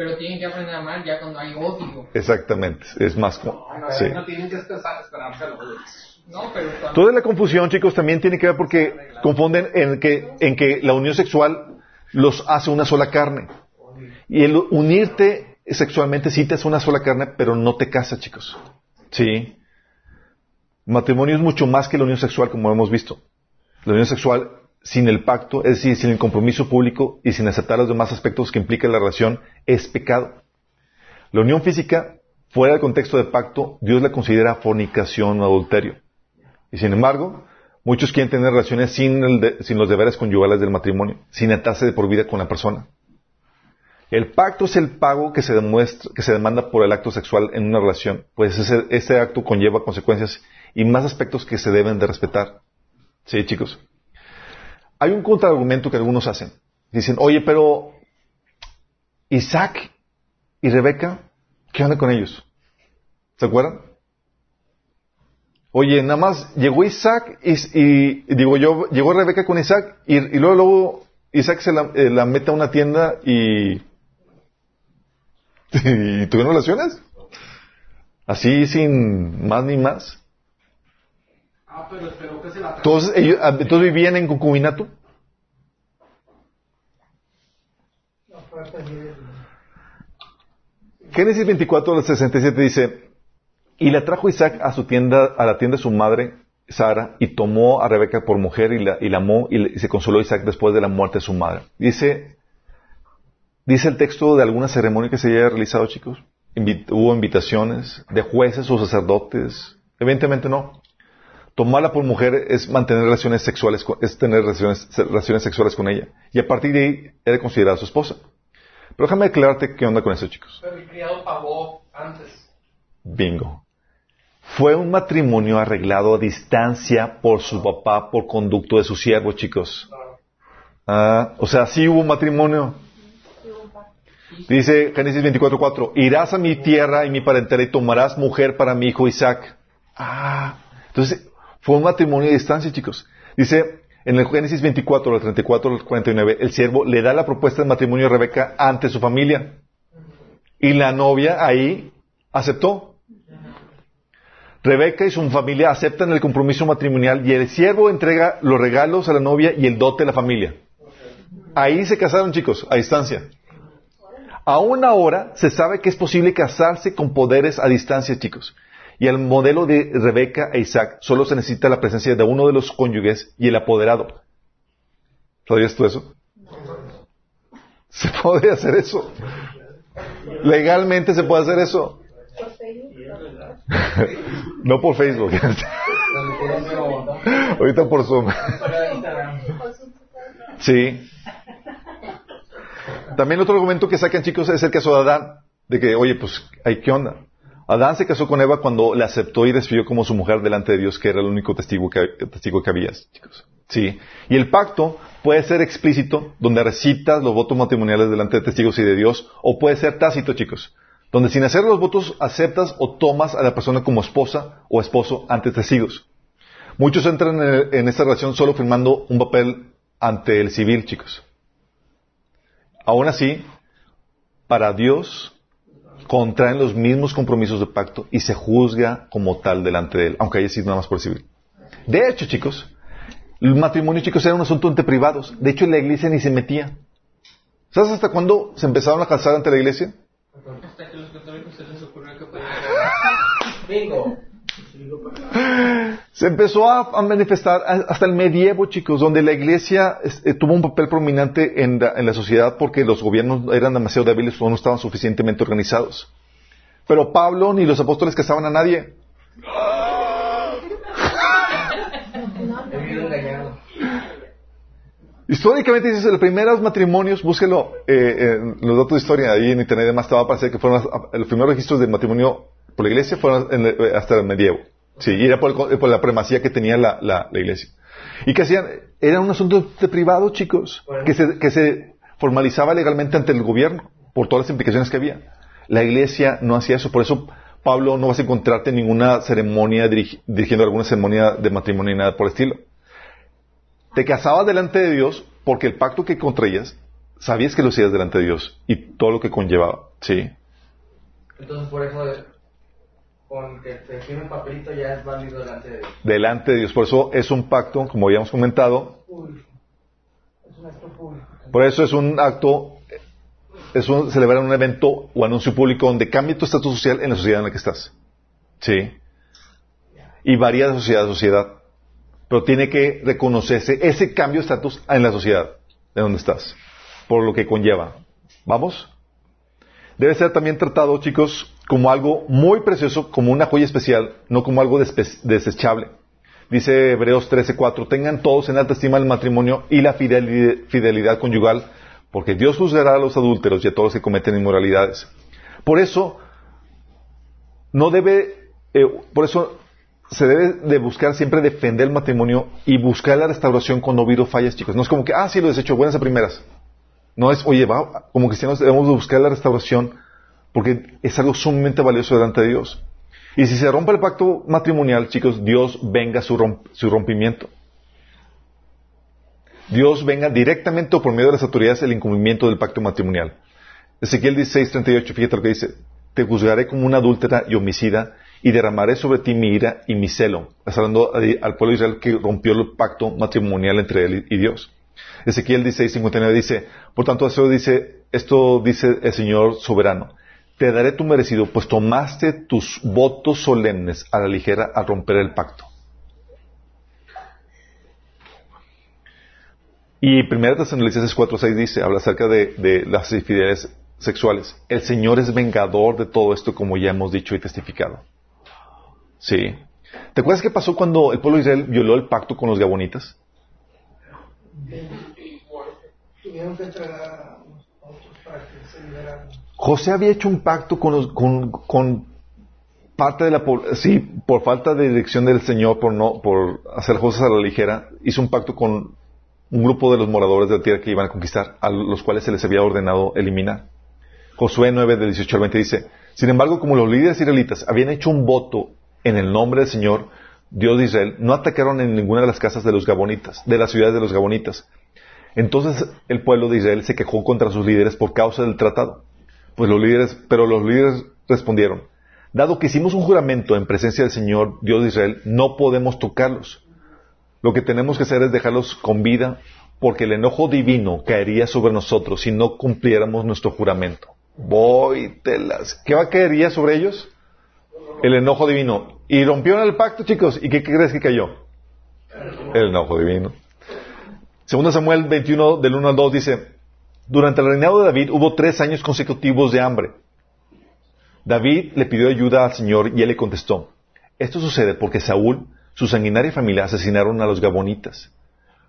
Ah, pero tienen que aprender a amar ya cuando hay odio. Exactamente. Es más, como- sí. No tienen que No, pero cuando... Toda la confusión, chicos, también tiene que ver porque confunden en que, en que la unión sexual los hace una sola carne. Y el unirte sexualmente sí te hace una sola carne, pero no te casa, chicos. Sí. Matrimonio es mucho más que la unión sexual, como hemos visto. La unión sexual sin el pacto, es decir, sin el compromiso público y sin aceptar los demás aspectos que implica la relación, es pecado. La unión física, fuera del contexto de pacto, Dios la considera fornicación o adulterio. Y sin embargo, muchos quieren tener relaciones sin, el de- sin los deberes conyugales del matrimonio, sin atarse de por vida con la persona. El pacto es el pago que se demuestra, que se demanda por el acto sexual en una relación, pues ese, ese acto conlleva consecuencias y más aspectos que se deben de respetar. Sí, chicos. Hay un contraargumento que algunos hacen. Dicen, oye, pero Isaac y Rebeca, ¿qué onda con ellos? ¿Se acuerdan? Oye, nada más llegó Isaac y, digo yo, llegó Rebeca con Isaac y, y luego, luego Isaac se la, eh, la mete a una tienda y, y tuvieron relaciones. Así sin más ni más. Ah, pero espero que se la Entonces, ellos, ah, entonces vivían en concubinato. Génesis 24, al 67 dice, y la trajo Isaac a su tienda, a la tienda de su madre, Sara, y tomó a Rebeca por mujer y la, y la amó, y, le- y se consoló Isaac después de la muerte de su madre. Dice, dice el texto de alguna ceremonia que se haya realizado, chicos. Hubo invitaciones de jueces o sacerdotes. Evidentemente no. Tomarla por mujer es mantener relaciones sexuales, es tener relaciones, relaciones sexuales con ella. Y a partir de ahí era considerada su esposa. Pero déjame aclararte qué onda con eso, chicos. Pero el criado pagó antes. Bingo. Fue un matrimonio arreglado a distancia por su papá por conducto de su siervo, chicos. Ah, o sea, sí hubo matrimonio. Dice Génesis 24:4, irás a mi tierra y mi parentela y tomarás mujer para mi hijo Isaac. Ah, entonces fue un matrimonio a distancia, chicos. Dice en el Génesis 24, del 34 al 49, el siervo le da la propuesta de matrimonio a Rebeca ante su familia. Y la novia ahí aceptó. Rebeca y su familia aceptan el compromiso matrimonial y el siervo entrega los regalos a la novia y el dote a la familia. Ahí se casaron, chicos, a distancia. Aún ahora se sabe que es posible casarse con poderes a distancia, chicos. Y al modelo de Rebeca e Isaac solo se necesita la presencia de uno de los cónyuges y el apoderado. ¿Sabías tú eso? Se puede hacer eso. Legalmente se puede hacer eso. no por Facebook. Ahorita por Zoom. Sí. También otro argumento que sacan chicos es el caso de Adán. De que, oye, pues, ay, ¿qué onda? Adán se casó con Eva cuando la aceptó y despidió como su mujer delante de Dios, que era el único testigo que, testigo que había, chicos. Sí. Y el pacto puede ser explícito, donde recitas los votos matrimoniales delante de testigos y de Dios, o puede ser tácito, chicos, donde sin hacer los votos aceptas o tomas a la persona como esposa o esposo ante testigos. Muchos entran en, en esta relación solo firmando un papel ante el civil, chicos. Aún así, para Dios contraen los mismos compromisos de pacto y se juzga como tal delante de él, aunque haya sido nada más por civil. De hecho, chicos, el matrimonio, chicos, era un asunto entre privados. De hecho, la iglesia ni se metía. ¿Sabes hasta cuándo se empezaron a casar ante la iglesia? Hasta que los católicos se les ocurrió que podían. Bingo. Se empezó a, manifestar hasta el medievo, chicos, donde la iglesia eh, tuvo un papel prominente en la, sociedad porque los gobiernos eran demasiado débiles o no estaban suficientemente organizados. Pero Pablo ni los apóstoles casaban a nadie. Históricamente, dices, los primeros matrimonios, búsquelo eh, los datos de historia, ahí en internet, además te va a aparecer que fueron los primeros registros de matrimonio por la iglesia fueron eh, hasta el medievo. Sí, y era por, el por la primacía que tenía la, la- la iglesia. ¿Y que hacían? Era un asunto de privado, chicos, que se, que se formalizaba legalmente ante el gobierno, por todas las implicaciones que había. La iglesia no hacía eso, por eso Pablo no vas a encontrarte en ninguna ceremonia dirigi- dirigiendo alguna ceremonia de matrimonio ni nada por el estilo. Te casabas delante de Dios porque el pacto que contraías sabías que lo hacías delante de Dios y todo lo que conllevaba. Sí. Entonces, por eso, con que te firme un papelito ya es válido delante de Dios. Delante de Dios. Por eso es un pacto, como habíamos comentado. Es un acto público. Por eso es un acto, es un, celebrar un evento o anuncio público donde cambia tu estatus social en la sociedad en la que estás. Sí. Y varía de sociedad a sociedad. Pero tiene que reconocerse ese cambio de estatus en la sociedad de donde estás. Por lo que conlleva. ¿Vamos? Debe ser también tratado, chicos, como algo muy precioso, como una joya especial, no como algo desechable. Dice Hebreos 13:4, tengan todos en alta estima el matrimonio y la fideli- fidelidad conyugal, porque Dios juzgará a los adúlteros y a todos los que cometen inmoralidades. Por eso, no debe, eh, por eso se debe de buscar siempre defender el matrimonio y buscar la restauración cuando ha habido fallas, chicos. No es como que, ah, sí, lo desecho, buenas a primeras. No es, oye, va, como cristianos debemos de buscar la restauración porque es algo sumamente valioso delante de Dios. Y si se rompe el pacto matrimonial, chicos, Dios venga su, romp- su rompimiento. Dios venga directamente o por medio de las autoridades el incumplimiento del pacto matrimonial. Ezequiel 16:38, fíjate lo que dice. Te juzgaré como una adúltera y homicida y derramaré sobre ti mi ira y mi celo. Está hablando al pueblo de Israel que rompió el pacto matrimonial entre él y Dios. Ezequiel 16:59 dice, por tanto eso dice, esto dice el Señor soberano. Te daré tu merecido, pues tomaste tus votos solemnes a la ligera al romper el pacto. Y 1 Tesalonicenses 4.6 dice, habla acerca de, de las infidelidades sexuales. El Señor es vengador de todo esto, como ya hemos dicho y testificado. Sí. ¿Te acuerdas qué pasó cuando el pueblo de Israel violó el pacto con los gabonitas? Tuvieron que a otros para que se liberaran. José había hecho un pacto con, los- con, parte de la sí, por falta de dirección del Señor, por no, por hacer cosas a la ligera, hizo un pacto con un grupo de los moradores de la tierra que iban a conquistar, a los cuales se les había ordenado eliminar. Josué 9, del 18 al 20 dice, sin embargo, como los líderes israelitas habían hecho un voto en el nombre del Señor, Dios de Israel, no atacaron en ninguna de las casas de los gabonitas, de las ciudades de los gabonitas. Entonces el pueblo de Israel se quejó contra sus líderes por causa del tratado. Pues los líderes, pero los líderes respondieron, dado que hicimos un juramento en presencia del Señor Dios de Israel, no podemos tocarlos. Lo que tenemos que hacer es dejarlos con vida, porque el enojo divino caería sobre nosotros si no cumpliéramos nuestro juramento. Voy, telas. ¿Qué va a caería sobre ellos? El enojo divino. Y rompieron el pacto, chicos. ¿Y qué crees que cayó? El enojo divino. Segundo Samuel 21, del 1 al 2 dice, durante el reinado de David hubo tres años consecutivos de hambre. David le pidió ayuda al Señor y él le contestó, esto sucede porque Saúl, su sanguinaria familia, asesinaron a los gabonitas.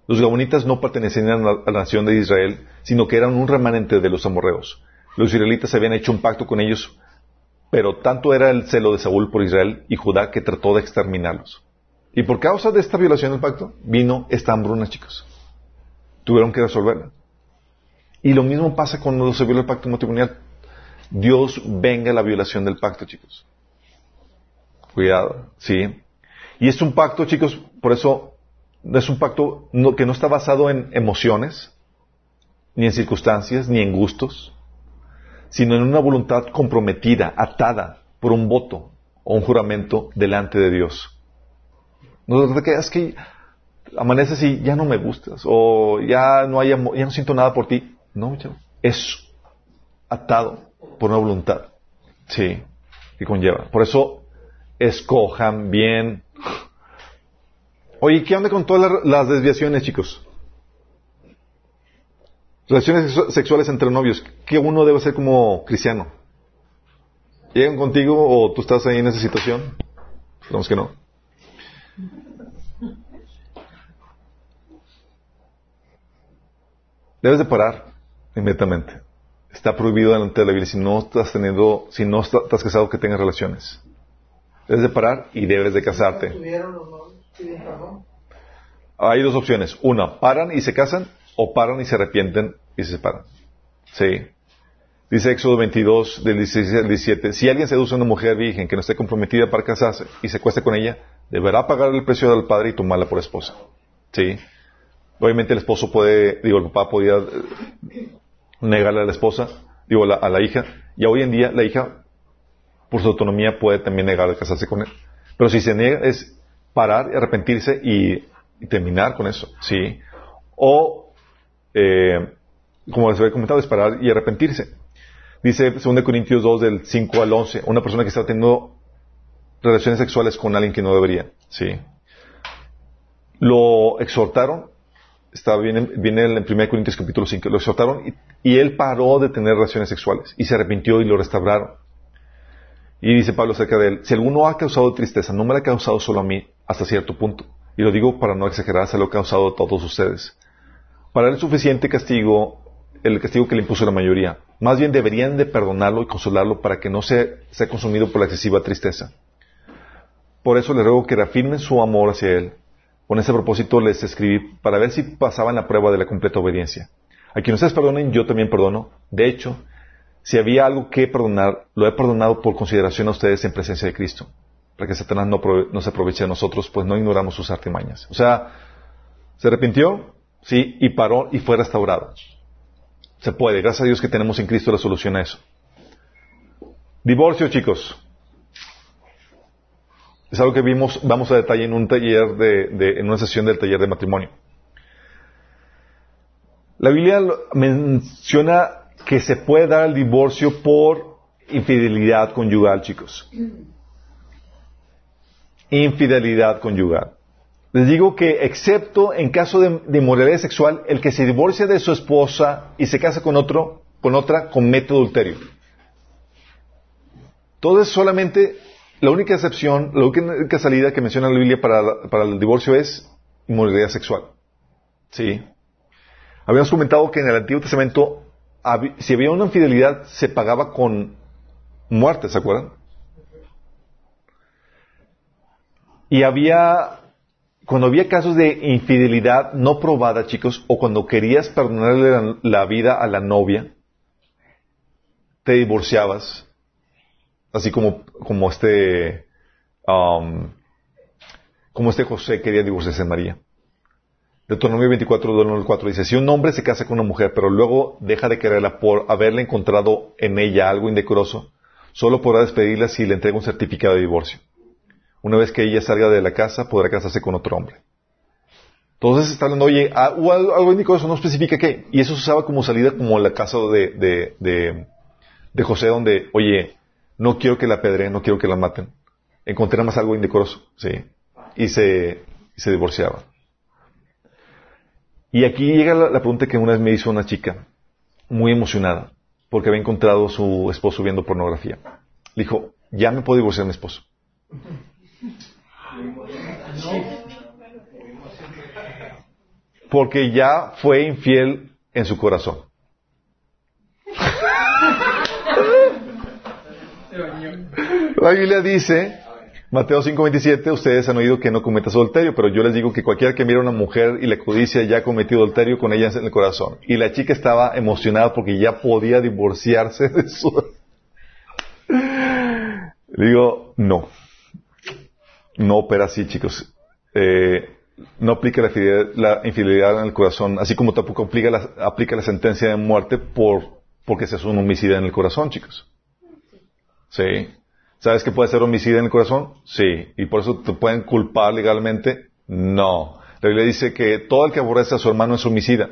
Los gabonitas no pertenecían a la, nación de Israel, sino que eran un remanente de los amorreos. Los israelitas habían hecho un pacto con ellos, pero tanto era el celo de Saúl por Israel y Judá que trató de exterminarlos. Y por causa de esta violación del pacto, vino esta hambruna, chicos. Tuvieron que resolverla. Y lo mismo pasa cuando se viola el pacto matrimonial. Dios venga la violación del pacto, chicos. Cuidado, ¿sí? Y es un pacto, chicos, por eso es un pacto que no está basado en emociones, ni en circunstancias, ni en gustos, sino en una voluntad comprometida, atada por un voto o un juramento delante de Dios. No quedas que amaneces y ya no me gustas, o ya no hay ya no siento nada por ti. No, es atado por una voluntad, sí, que conlleva. Por eso escojan bien. Oye, ¿qué onda con todas las desviaciones, chicos? Relaciones sexuales entre novios. ¿Qué uno debe ser como cristiano? ¿Llegan contigo o tú estás ahí en esa situación? Esperamos que no. Debes de parar inmediatamente. Está prohibido delante de la Biblia si no estás teniendo, si no estás casado que tengas relaciones. Debes de parar y debes de casarte. Hay dos opciones. Una, paran y se casan o paran y se arrepienten y se separan. Sí. Dice Éxodo 22, del 16 al 17, si alguien seduce a una mujer virgen que no esté comprometida para casarse y se cueste con ella, deberá pagar el precio del padre y tomarla por esposa. Sí. Obviamente el esposo puede, digo, el papá podía eh, negarle a la esposa, digo, a la, hija, y hoy en día la hija, por su autonomía, puede también negar de casarse con él. Pero si se niega es parar y arrepentirse y, y terminar con eso, ¿sí? O eh, como les había comentado, es parar y arrepentirse. Dice 2 Corintios 2 del 5 al 11, una persona que está teniendo relaciones sexuales con alguien que no debería. Sí. Lo exhortaron, está, viene, en 1 Corintios capítulo 5, lo exhortaron y, él paró de tener relaciones sexuales y se arrepintió y lo restauraron. Y dice Pablo acerca de él, si alguno ha causado tristeza, no me la ha causado solo a mí hasta cierto punto. Y lo digo para no exagerar, se lo ha causado a todos ustedes. Para es suficiente castigo el castigo que le impuso la mayoría. Más bien deberían de perdonarlo y consolarlo para que no se, sea consumido por la excesiva tristeza. Por eso les ruego que reafirmen su amor hacia Él. Con ese propósito les escribí para ver si pasaban la prueba de la completa obediencia. A quien ustedes perdonen, yo también perdono. De hecho, si había algo que perdonar, lo he perdonado por consideración a ustedes en presencia de Cristo. Para que Satanás no, no se aproveche de nosotros, pues no ignoramos sus artimañas. O sea, se arrepintió, sí, y paró y fue restaurado. Se puede. Gracias a Dios que tenemos en Cristo la solución a eso. Divorcio, chicos. Es algo que vimos, vamos a detalle en un taller de, en una sesión del taller de matrimonio. La Biblia menciona que se puede dar el divorcio por infidelidad conyugal, chicos. Infidelidad conyugal. Les digo que, excepto en caso de, inmoralidad sexual, el que se divorcia de su esposa y se casa con otro, con otra, comete adulterio. Todo es solamente, la única excepción, la única salida que menciona la Biblia para, para el divorcio es inmoralidad sexual. Sí. Habíamos comentado que en el Antiguo Testamento, si había una infidelidad, se pagaba con muerte, ¿se acuerdan? Y había cuando había casos de infidelidad no probada, chicos, o cuando querías perdonarle la, vida a la novia, te divorciabas, así como, como este, um, como este José quería divorciarse de María. Deuteronomio 24, 2, 4 dice, si un hombre se casa con una mujer, pero luego deja de quererla por haberle encontrado en ella algo indecoroso, solo podrá despedirla si le entrega un certificado de divorcio. Una vez que ella salga de la casa, podrá casarse con otro hombre. Entonces está hablando, oye, ah, algo indicó eso, no especifica qué. Y eso se usaba como salida como la casa de, de, José, donde, oye, no quiero que la pedreen, no quiero que la maten. Encontré más algo indecoroso, sí. Y se, se divorciaba. Y aquí llega la, la, pregunta que una vez me hizo una chica, muy emocionada, porque había encontrado a su esposo viendo pornografía. Le dijo, ya me puedo divorciar de mi esposo. Porque ya fue infiel en su corazón. La Biblia dice, Mateo 5:27, ustedes han oído que no cometas adulterio, pero yo les digo que cualquiera que mira a una mujer y la codicia ya ha cometido adulterio con ella en el corazón. Y la chica estaba emocionada porque ya podía divorciarse de su... Digo, no. No opera así, chicos. Eh, no aplica la infidelidad, en el corazón, así como tampoco aplica la, aplica la sentencia de muerte por, porque seas un homicida en el corazón, chicos. Sí. ¿Sabes que puede ser homicida en el corazón? Sí. ¿Y por eso te pueden culpar legalmente? No. La Biblia dice que todo el que aborrece a su hermano es homicida.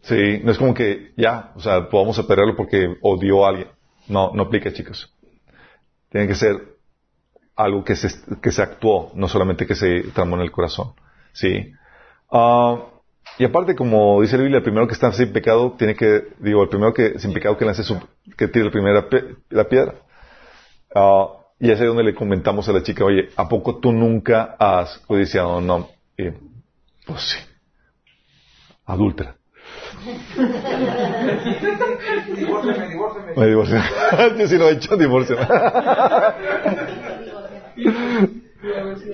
Sí, no es como que ya, o sea, podamos apedrearlo porque odió a alguien. No, no aplica, chicos. Tiene que ser algo que se, que se actuó, no solamente que se tramó en el corazón. Sí. Ah, y aparte, como dice la Biblia, el primero que está sin pecado tiene que, digo, el primero que sin pecado que lance su, que tire la primera la piedra. Ah, y es ahí donde le comentamos a la chica, oye, ¿a poco tú nunca has codiciado? No. Pues sí. Adúltera. Divórceme, divórceme. Me divorcio. Yo sí lo he hecho, divorcio.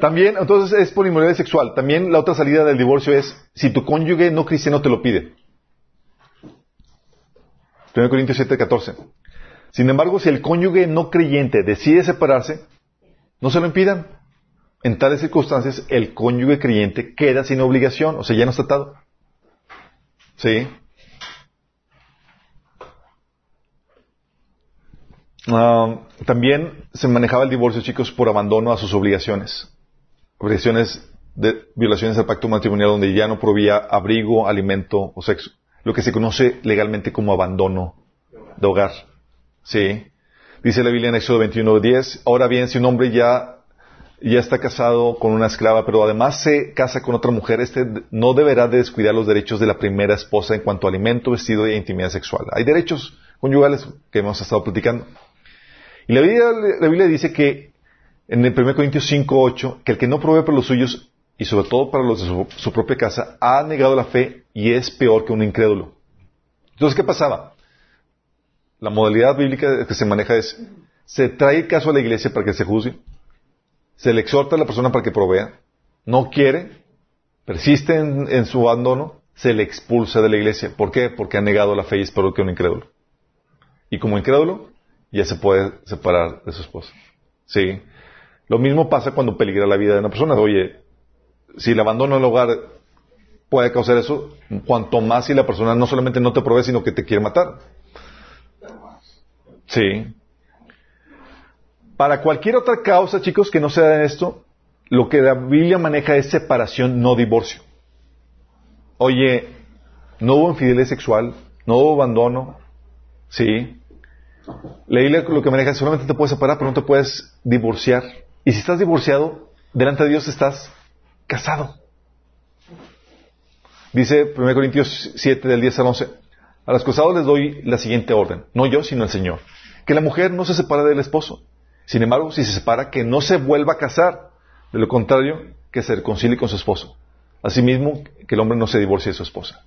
También, entonces es por inmoralidad sexual. También la otra salida del divorcio es si tu cónyuge no cristiano te lo pide. 1 Corintios 7, 14. Sin embargo, si el cónyuge no creyente decide separarse, no se lo impidan. En tales circunstancias, el cónyuge creyente queda sin obligación, o sea, ya no está atado. ¿Sí? También se manejaba el divorcio, chicos, por abandono a sus obligaciones. Obligaciones de violaciones del pacto matrimonial donde ya no proveía abrigo, alimento o sexo. Lo que se conoce legalmente como abandono de hogar. Sí. Dice la Biblia en Éxodo 21.10, ahora bien, si un hombre ya, ya está casado con una esclava, pero además se casa con otra mujer, este no deberá de descuidar los derechos de la primera esposa en cuanto a alimento, vestido e intimidad sexual. Hay derechos conyugales que hemos estado platicando. Y la Biblia, la Biblia dice que en el 1 Corintios 5.8, que el que no provee para los suyos, y sobre todo para los de su, propia casa, ha negado la fe y es peor que un incrédulo. Entonces, ¿qué pasaba? La modalidad bíblica que se maneja es, se trae el caso a la iglesia para que se juzgue, se le exhorta a la persona para que provea, no quiere, persiste en, en su abandono, se le expulsa de la iglesia. ¿Por qué? Porque ha negado la fe y es peor que un incrédulo. Y como incrédulo, ya se puede separar de su esposa. Sí. Lo mismo pasa cuando peligra la vida de una persona. Oye, si el abandono del hogar puede causar eso, cuanto más si la persona no solamente no te provee, sino que te quiere matar. Sí. Para cualquier otra causa, chicos, que no sea esto, lo que la Biblia maneja es separación, no divorcio. Oye, no hubo infidelidad sexual, no hubo abandono, sí. La Biblia lo que maneja solamente te puedes separar, pero no te puedes divorciar. Y si estás divorciado, delante de Dios estás casado. Dice 1 Corintios 7 del 10 al 11, a los casados les doy la siguiente orden, no yo, sino el Señor, que la mujer no se separe del esposo. Sin embargo, si se separa, que no se vuelva a casar. De lo contrario, que se reconcilie con su esposo. Asimismo, que el hombre no se divorcie de su esposa.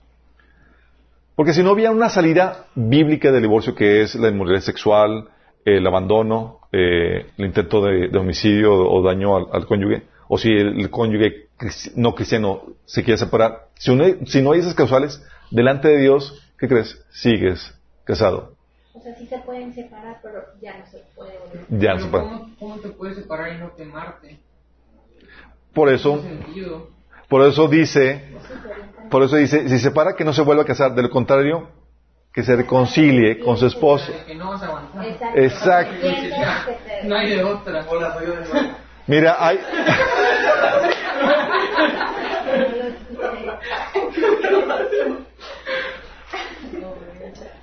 Porque si no había una salida bíblica del divorcio que es la inmoralidad sexual, el abandono, eh, el intento de, homicidio o daño al cónyuge, o si el, cónyuge no cristiano se quiere separar, si, uno, si no hay esas causales, delante de Dios, ¿qué crees? Sigues casado. O sea, sí se pueden separar, pero ya no se puede volver. Ya no se puede. ¿cómo, ¿Cómo te puedes separar y no quemarte? Por No eso, por eso dice, por eso dice, si se separa que no se vuelva a casar, de lo contrario, que se reconcilie con su esposo. No. Exacto. Exacto. No hay de otra. Mira, hay,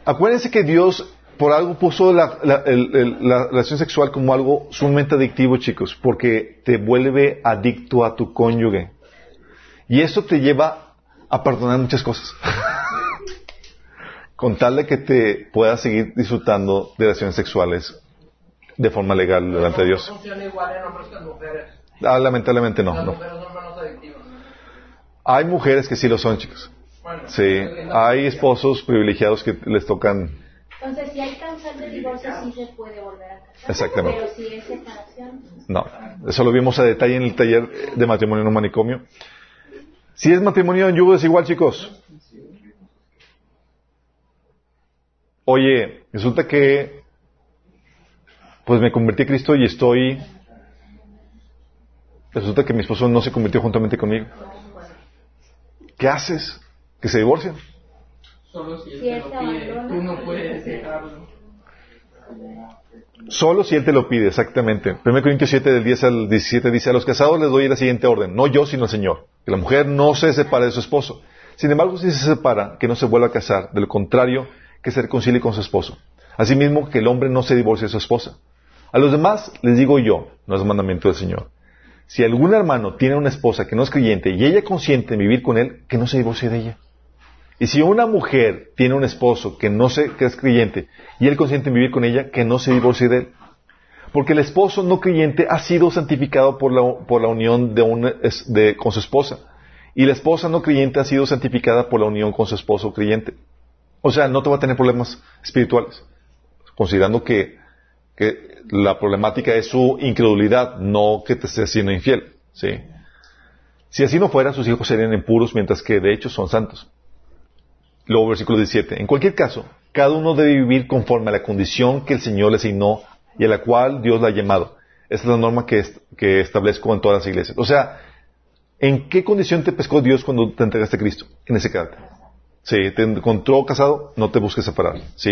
acuérdense que Dios por algo puso la, la- el- la relación sexual como algo sumamente adictivo, chicos, porque te vuelve adicto a tu cónyuge. Y eso te lleva a perdonar muchas cosas. Con tal de que te puedas seguir disfrutando de relaciones sexuales de forma legal delante de Dios. funciona igual en hombres que en mujeres. Ah, lamentablemente no, Las no. mujeres son menos adictivas. Hay mujeres que sí lo son, chicos. Bueno, Sí, hay esposos privilegiados que les tocan Entonces, si hay causal de divorcio, sí se puede volver a casar. Exactamente. Pero si es separación, No, eso lo vimos a detalle en el taller de matrimonio en un manicomio. Si es matrimonio en yugo desigual, chicos. Oye, resulta que pues me convertí a Cristo y estoy resulta que mi esposo no se convirtió juntamente conmigo. ¿Qué haces? Que se divorcian. Solo si él Si te lo pide, tú no puedes dejarlo. Solo si Él te lo pide, exactamente. 1 Corintios 7, del 10 al 17 dice, a los casados les doy la siguiente orden, no yo, sino el Señor. Que la mujer no se separe de su esposo. Sin embargo, si se separa, que no se vuelva a casar. De lo contrario, que se reconcilie con su esposo. Asimismo, que el hombre no se divorcie de su esposa. A los demás les digo yo, no es mandamiento del Señor. Si algún hermano tiene una esposa que no es creyente y ella consiente en vivir con él, que no se divorcie de ella. Y si una mujer tiene un esposo que no se, que es creyente y él consiente en vivir con ella, que no se divorcie de él. Porque el esposo no creyente ha sido santificado por la, por la unión de un- de- con su esposa. Y la esposa no creyente ha sido santificada por la unión con su esposo creyente. O sea, no te va a tener problemas espirituales. Considerando que, que la problemática es su incredulidad, no que te estés siendo infiel. ¿sí? Si así no fuera, sus hijos serían impuros, mientras que de hecho son santos. Luego, versículo 17. En cualquier caso, cada uno debe vivir conforme a la condición que el Señor le asignó y a la cual Dios la ha llamado. Esa es la norma que establezco en todas las iglesias. O sea, ¿en qué condición te pescó Dios cuando te entregaste a Cristo? En ese carácter. Sí, te encontró casado, no te busques separar. Sí.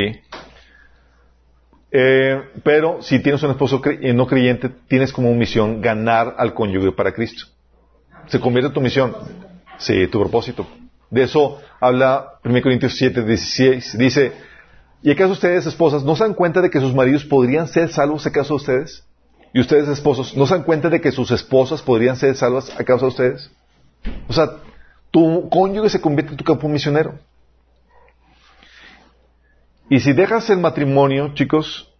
Eh, pero si tienes un esposo cre- eh, no creyente, tienes como misión ganar al cónyuge para Cristo. Se convierte en tu misión. Sí, tu propósito. De eso habla 1 Corintios 7, 16. Dice, ¿y acaso ustedes, esposas, no se dan cuenta de que sus maridos podrían ser salvos a causa de ustedes? ¿Y ustedes, esposos, no se dan cuenta de que sus esposas podrían ser salvas a causa de ustedes? O sea, tu cónyuge se convierte en tu campo misionero. Y si dejas el matrimonio, chicos,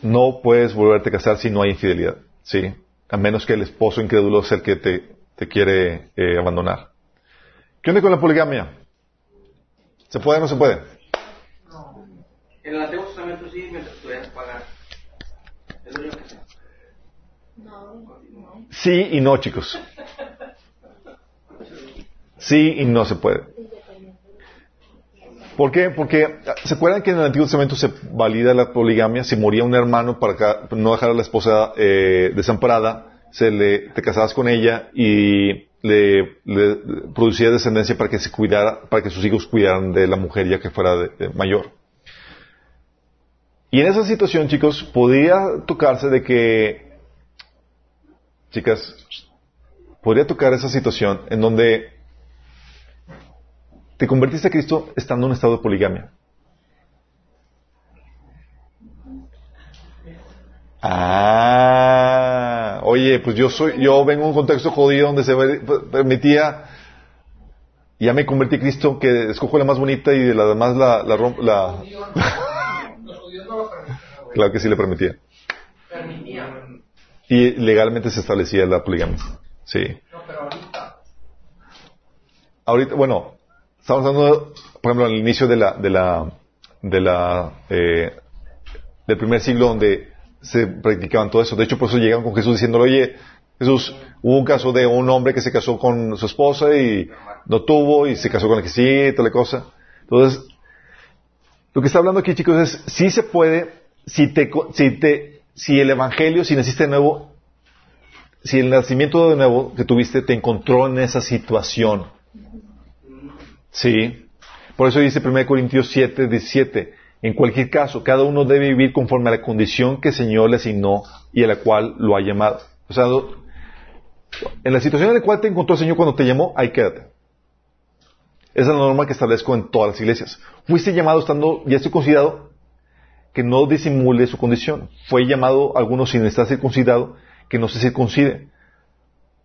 no puedes volverte a casar si no hay infidelidad. ¿sí? A menos que el esposo incrédulo sea el que te, te quiere eh, abandonar. ¿Qué onda con la poligamia? ¿Se puede o no se puede? En el Antiguo Testamento sí, mientras pudieras pagar. Es lo único que no, no. Sí y no, chicos. Sí y no se puede. ¿Por qué? Porque, ¿se acuerdan que en el Antiguo Testamento se valida la poligamia? Si moría un hermano para no dejar a la esposa eh, desamparada, se le, te casabas con ella y le, le producía descendencia para que se cuidara, para que sus hijos cuidaran de la mujer ya que fuera mayor. Y en esa situación, chicos, podría tocarse de que, chicas, podría tocar esa situación en donde te convertiste a Cristo estando en un estado de poligamia. Ah, oye, pues yo soy, yo vengo de un contexto jodido donde se permitía, ya me convertí a Cristo, que escojo la más bonita y de la demás la, la, romp- la- claro que sí le permitía. Y legalmente se establecía la poligamia. Sí. No, pero ahorita. Ahorita, bueno, estamos hablando, por ejemplo, al inicio de la, de la, de la, eh, del primer siglo donde se practicaban todo eso. De hecho, por eso llegan con Jesús diciéndole, oye, Jesús, hubo un caso de un hombre que se casó con su esposa y no tuvo y se casó con la que sí y tal cosa. Entonces, lo que está hablando aquí, chicos, es si se puede, si te, si te, si el evangelio, si naciste de nuevo, si el nacimiento de nuevo que tuviste te encontró en esa situación. Sí. Por eso dice 1 Corintios 7, 17. En cualquier caso, cada uno debe vivir conforme a la condición que el Señor le asignó y a la cual lo ha llamado. O sea, en la situación en la cual te encontró el Señor cuando te llamó, ahí quédate. Esa es la norma que establezco en todas las iglesias. Fuiste llamado estando, ya estoy considerado, que no disimule su condición. Fue llamado algunos sin estar circuncidado, que no se circuncide.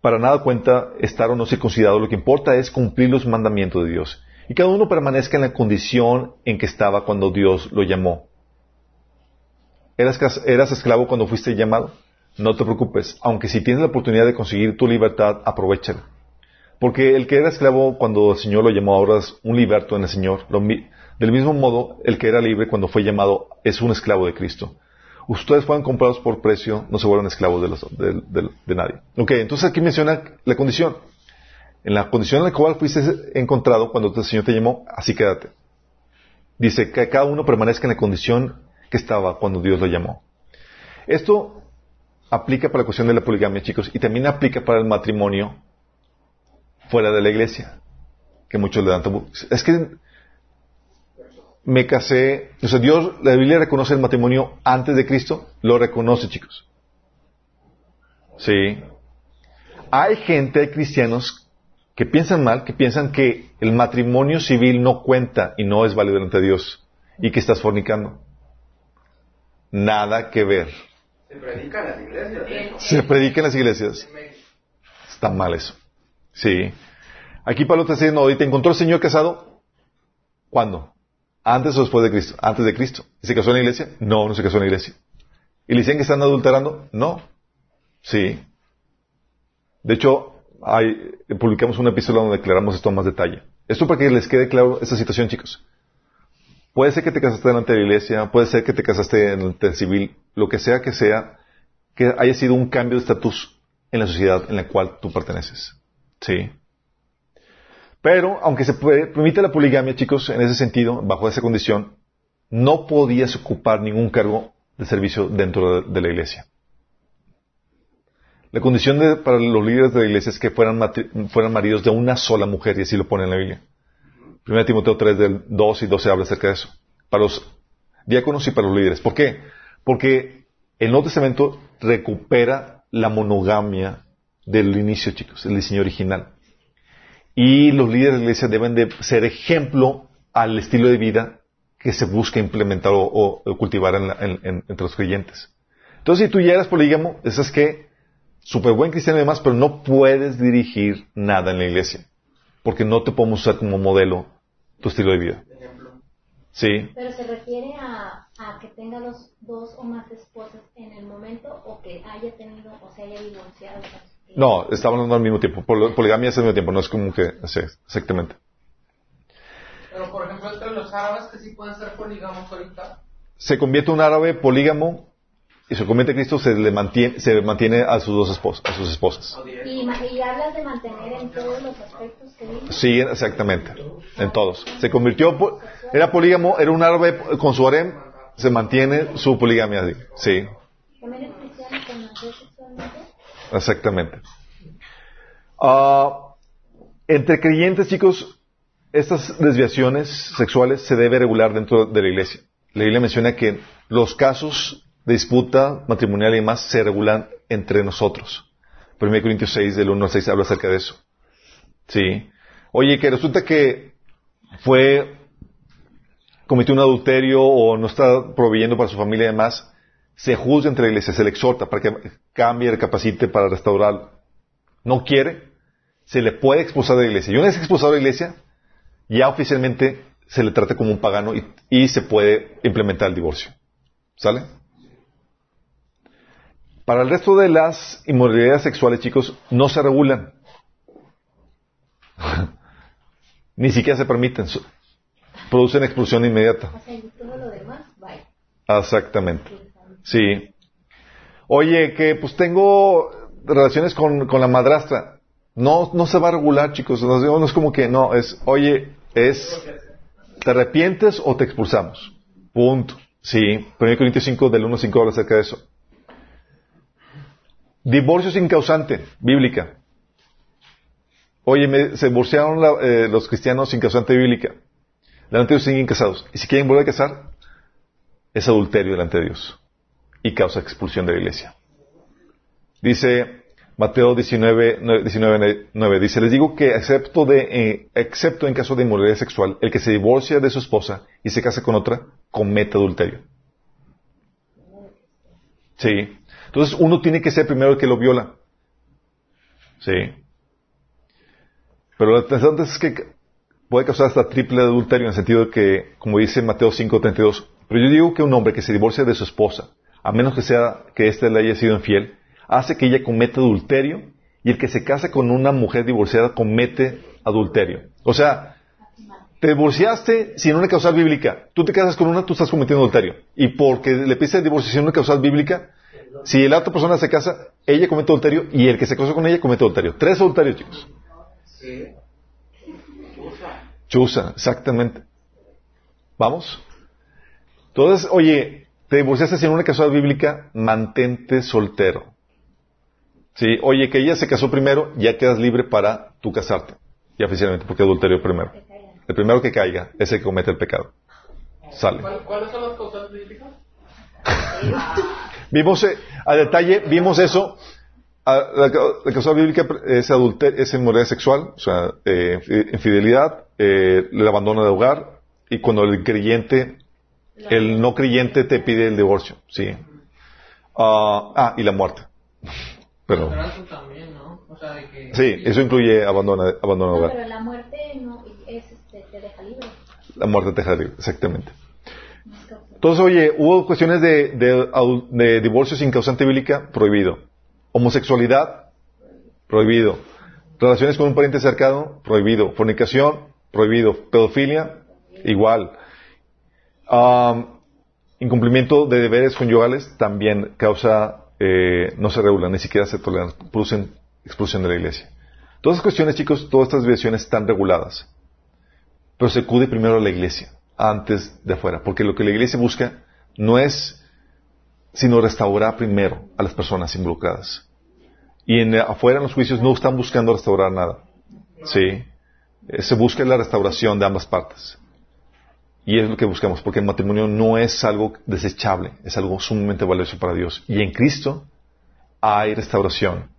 Para nada cuenta estar o no circuncidado, lo que importa es cumplir los mandamientos de Dios. Y cada uno permanezca en la condición en que estaba cuando Dios lo llamó. ¿Eras, esclavo cuando fuiste llamado? No te preocupes, aunque si tienes la oportunidad de conseguir tu libertad, aprovechala. Porque el que era esclavo cuando el Señor lo llamó ahora es un liberto en el Señor. Del mismo modo, el que era libre cuando fue llamado es un esclavo de Cristo. Ustedes fueron comprados por precio, no se vuelvan esclavos de, nadie. Ok, entonces aquí menciona la condición. En la condición en la cual fuiste encontrado cuando el Señor te llamó, así quédate. Dice que cada uno permanezca en la condición que estaba cuando Dios lo llamó. Esto aplica para la cuestión de la poligamia, chicos, y también aplica para el matrimonio fuera de la iglesia, que muchos le dan. Es que me casé, o sea, Dios, la Biblia reconoce el matrimonio antes de Cristo, lo reconoce, chicos. Sí. Hay gente, hay cristianos que piensan mal, que piensan que el matrimonio civil no cuenta y no es válido ante Dios y que estás fornicando. Nada que ver. Se predica en las iglesias. ¿eh? Se predica en las iglesias. Está mal eso. Sí. Aquí Pablo te está diciendo, ¿y te encontró el Señor casado? ¿Cuándo? ¿Antes o después de Cristo? Antes de Cristo. ¿Y se casó en la iglesia? No, no se casó en la iglesia. ¿Y le dicen que están adulterando? No. Sí. De hecho, publicamos una epístola donde declaramos esto en más detalle. Esto para que les quede claro esta situación, chicos. Puede ser que te casaste delante de la iglesia, puede ser que te casaste en el civil, lo que sea que sea, que haya sido un cambio de estatus en la sociedad en la cual tú perteneces. Sí. Pero, aunque se permite la poligamia, chicos, en ese sentido, bajo esa condición, no podías ocupar ningún cargo de servicio dentro de, la iglesia. La condición para los líderes de la iglesia es que fueran, fueran maridos de una sola mujer, y así lo pone en la Biblia. 1 Timoteo 3 del 2 y 12 habla acerca de eso. Para los diáconos y para los líderes. ¿Por qué? Porque el Nuevo Testamento recupera la monogamia del inicio, chicos, el diseño original. Y los líderes de la iglesia deben de ser ejemplo al estilo de vida que se busca implementar o, o- o cultivar en la- en- en- entre los creyentes. Entonces, si tú ya eres polígamo, eso es que súper buen cristiano y demás, pero no puedes dirigir nada en la iglesia. Porque no te podemos usar como modelo tu estilo de vida. Sí. Pero se refiere a, a que tenga los dos o más esposas en el momento o que haya tenido o se haya divorciado. No, estamos hablando al mismo tiempo. Pol- Poligamia es al mismo tiempo, no es como que... sí, exactamente. Pero por ejemplo, entre los árabes que sí pueden ser polígamos ahorita, Se convierte un árabe polígamo y se convierte en Cristo, se le mantiene, se mantiene a sus dos esposas, a sus esposas. Y, ma- y hablas de mantener en todos los aspectos que. Sí, exactamente. En todos. Se convirtió, era polígamo, era un árabe con su harem, se mantiene su poligamia. Sí, También es cristiano con sexualmente. Exactamente. Ah, entre creyentes, chicos, estas desviaciones sexuales se debe regular dentro de la iglesia. La Biblia menciona que los casos de disputa matrimonial y demás se regulan entre nosotros. 1 Corintios 6, del 1 al 6, habla acerca de eso. Sí. Oye, que resulta que fue, cometió un adulterio o no está proveyendo para su familia y demás, se juzga entre la iglesia, se le exhorta para que cambie, recapacite para restaurarlo. No quiere, se le puede expulsar de la iglesia. Y una vez expulsado de la iglesia, ya oficialmente se le trata como un pagano y, y se puede implementar el divorcio. ¿Sale? Para el resto de las inmoralidades sexuales, chicos, no se regulan. Ni siquiera se permiten. Producen expulsión inmediata. O sea, y todo lo demás, vaya. Exactamente. Sí. Oye, que pues tengo relaciones con, con la madrastra. No, no se va a regular, chicos. No, es como que no, es, oye, es, ¿te arrepientes o te expulsamos? Punto. Sí. 1 Corintios 5 del 1 al 5 habla acerca de eso. Divorcio sin causante, bíblica. Oye, me- se divorciaron la- eh, los cristianos sin causante bíblica. Delante de Dios siguen casados. Y si quieren volver a casar, es adulterio delante de Dios. Y causa expulsión de la iglesia. Dice Mateo 19, 9, 19, 9, dice, les digo que excepto, de, eh, excepto en caso de inmoralidad sexual, el que se divorcia de su esposa y se casa con otra, comete adulterio. Sí. Entonces uno tiene que ser primero el que lo viola. Sí. Pero lo interesante es que puede causar hasta triple adulterio en el sentido de que, como dice Mateo 5:32, pero yo digo que un hombre que se divorcia de su esposa, a menos que sea que éste le haya sido infiel, hace que ella cometa adulterio y el que se casa con una mujer divorciada comete adulterio. O sea, te Te divorciaste sin una causal bíblica. Tú te casas con una, tú estás cometiendo adulterio. Y porque le pides el divorcio sin una causal bíblica, si la otra persona se casa, ella comete adulterio y el que se casó con ella comete adulterio. Tres adulterios, chicos. Sí. Chusa, exactamente. ¿Vamos? Entonces, oye, te divorciaste sin una causal bíblica, mantente soltero. Sí, oye, que ella se casó primero, ya quedas libre para tú casarte. Ya oficialmente, porque adulterio primero. El primero que caiga es el que comete el pecado. Sale. ¿Cuál- ¿Cuáles son las causales bíblicas? Vimos eh, a detalle, vimos eso. A- la, la causa bíblica es adulterio, es inmoralidad sexual, o sea, eh, infidelidad, eh, el abandono de hogar y cuando el creyente, el no creyente te pide el divorcio, sí. Ah, ah, y la muerte. Pero, también, ¿no? O sea, de que... sí, eso incluye abandono, abandono de No, hogar. pero la muerte no es, este, te deja libre. La muerte te deja libre, exactamente. Entonces, oye, hubo cuestiones de, de, de divorcio sin causante bíblica, prohibido. Homosexualidad, prohibido. Relaciones con un pariente cercano, prohibido. Fornicación, prohibido. Pedofilia, igual. Incumplimiento de deberes conyugales también causa, eh, no se regula, ni siquiera se toleran, producen expulsión de la iglesia. Todas estas cuestiones, chicos, todas estas violaciones están reguladas. Pero se acude primero a la iglesia, antes de afuera, porque lo que la iglesia busca no es sino restaurar primero a las personas involucradas. Y en, afuera en los juicios no están buscando restaurar nada. Sí. Eh, Se busca la restauración de ambas partes. Y es lo que buscamos, porque el matrimonio no es algo desechable, es algo sumamente valioso para Dios. Y en Cristo hay restauración.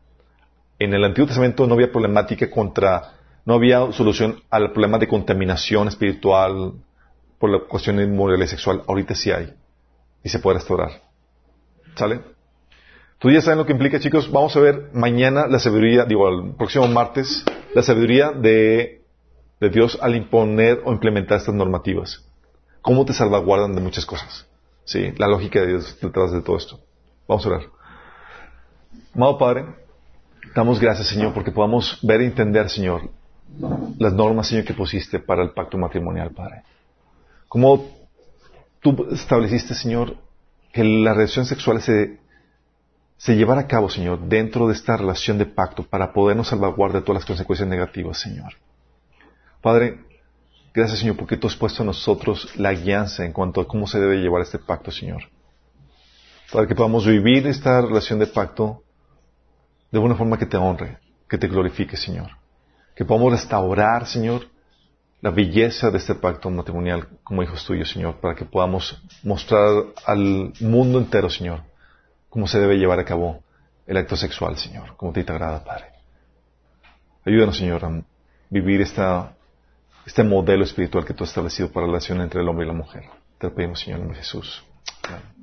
En el Antiguo Testamento no había problemática contra, no había solución al problema de contaminación espiritual por la cuestión de inmoralidad sexual. Ahorita sí hay. Y se puede restaurar. ¿Sale? Tú ya saben lo que implica, chicos. Vamos a ver mañana la sabiduría, digo, el próximo martes, la sabiduría de, de Dios al imponer o implementar estas normativas. Cómo te salvaguardan de muchas cosas. Sí, la lógica de Dios detrás de todo esto. Vamos a orar. Amado Padre, damos gracias, Señor, porque podamos ver e entender, Señor, las normas, Señor, que pusiste para el pacto matrimonial, Padre. Cómo tú estableciste, Señor, que la relación sexual se, se llevara a cabo, Señor, dentro de esta relación de pacto para podernos salvaguardar de todas las consecuencias negativas, Señor. Padre, gracias, Señor, porque tú has puesto a nosotros la guianza en cuanto a cómo se debe llevar este pacto, Señor. Para que podamos vivir esta relación de pacto de una forma que te honre, que te glorifique, Señor. Que podamos restaurar, Señor, la belleza de este pacto matrimonial como hijos tuyos, Señor, para que podamos mostrar al mundo entero, Señor, cómo se debe llevar a cabo el acto sexual, Señor, como te agrada, Padre. Ayúdanos, Señor, a vivir esta, este modelo espiritual que tú has establecido para la relación entre el hombre y la mujer. Te lo pedimos, Señor, Jesús. Amén.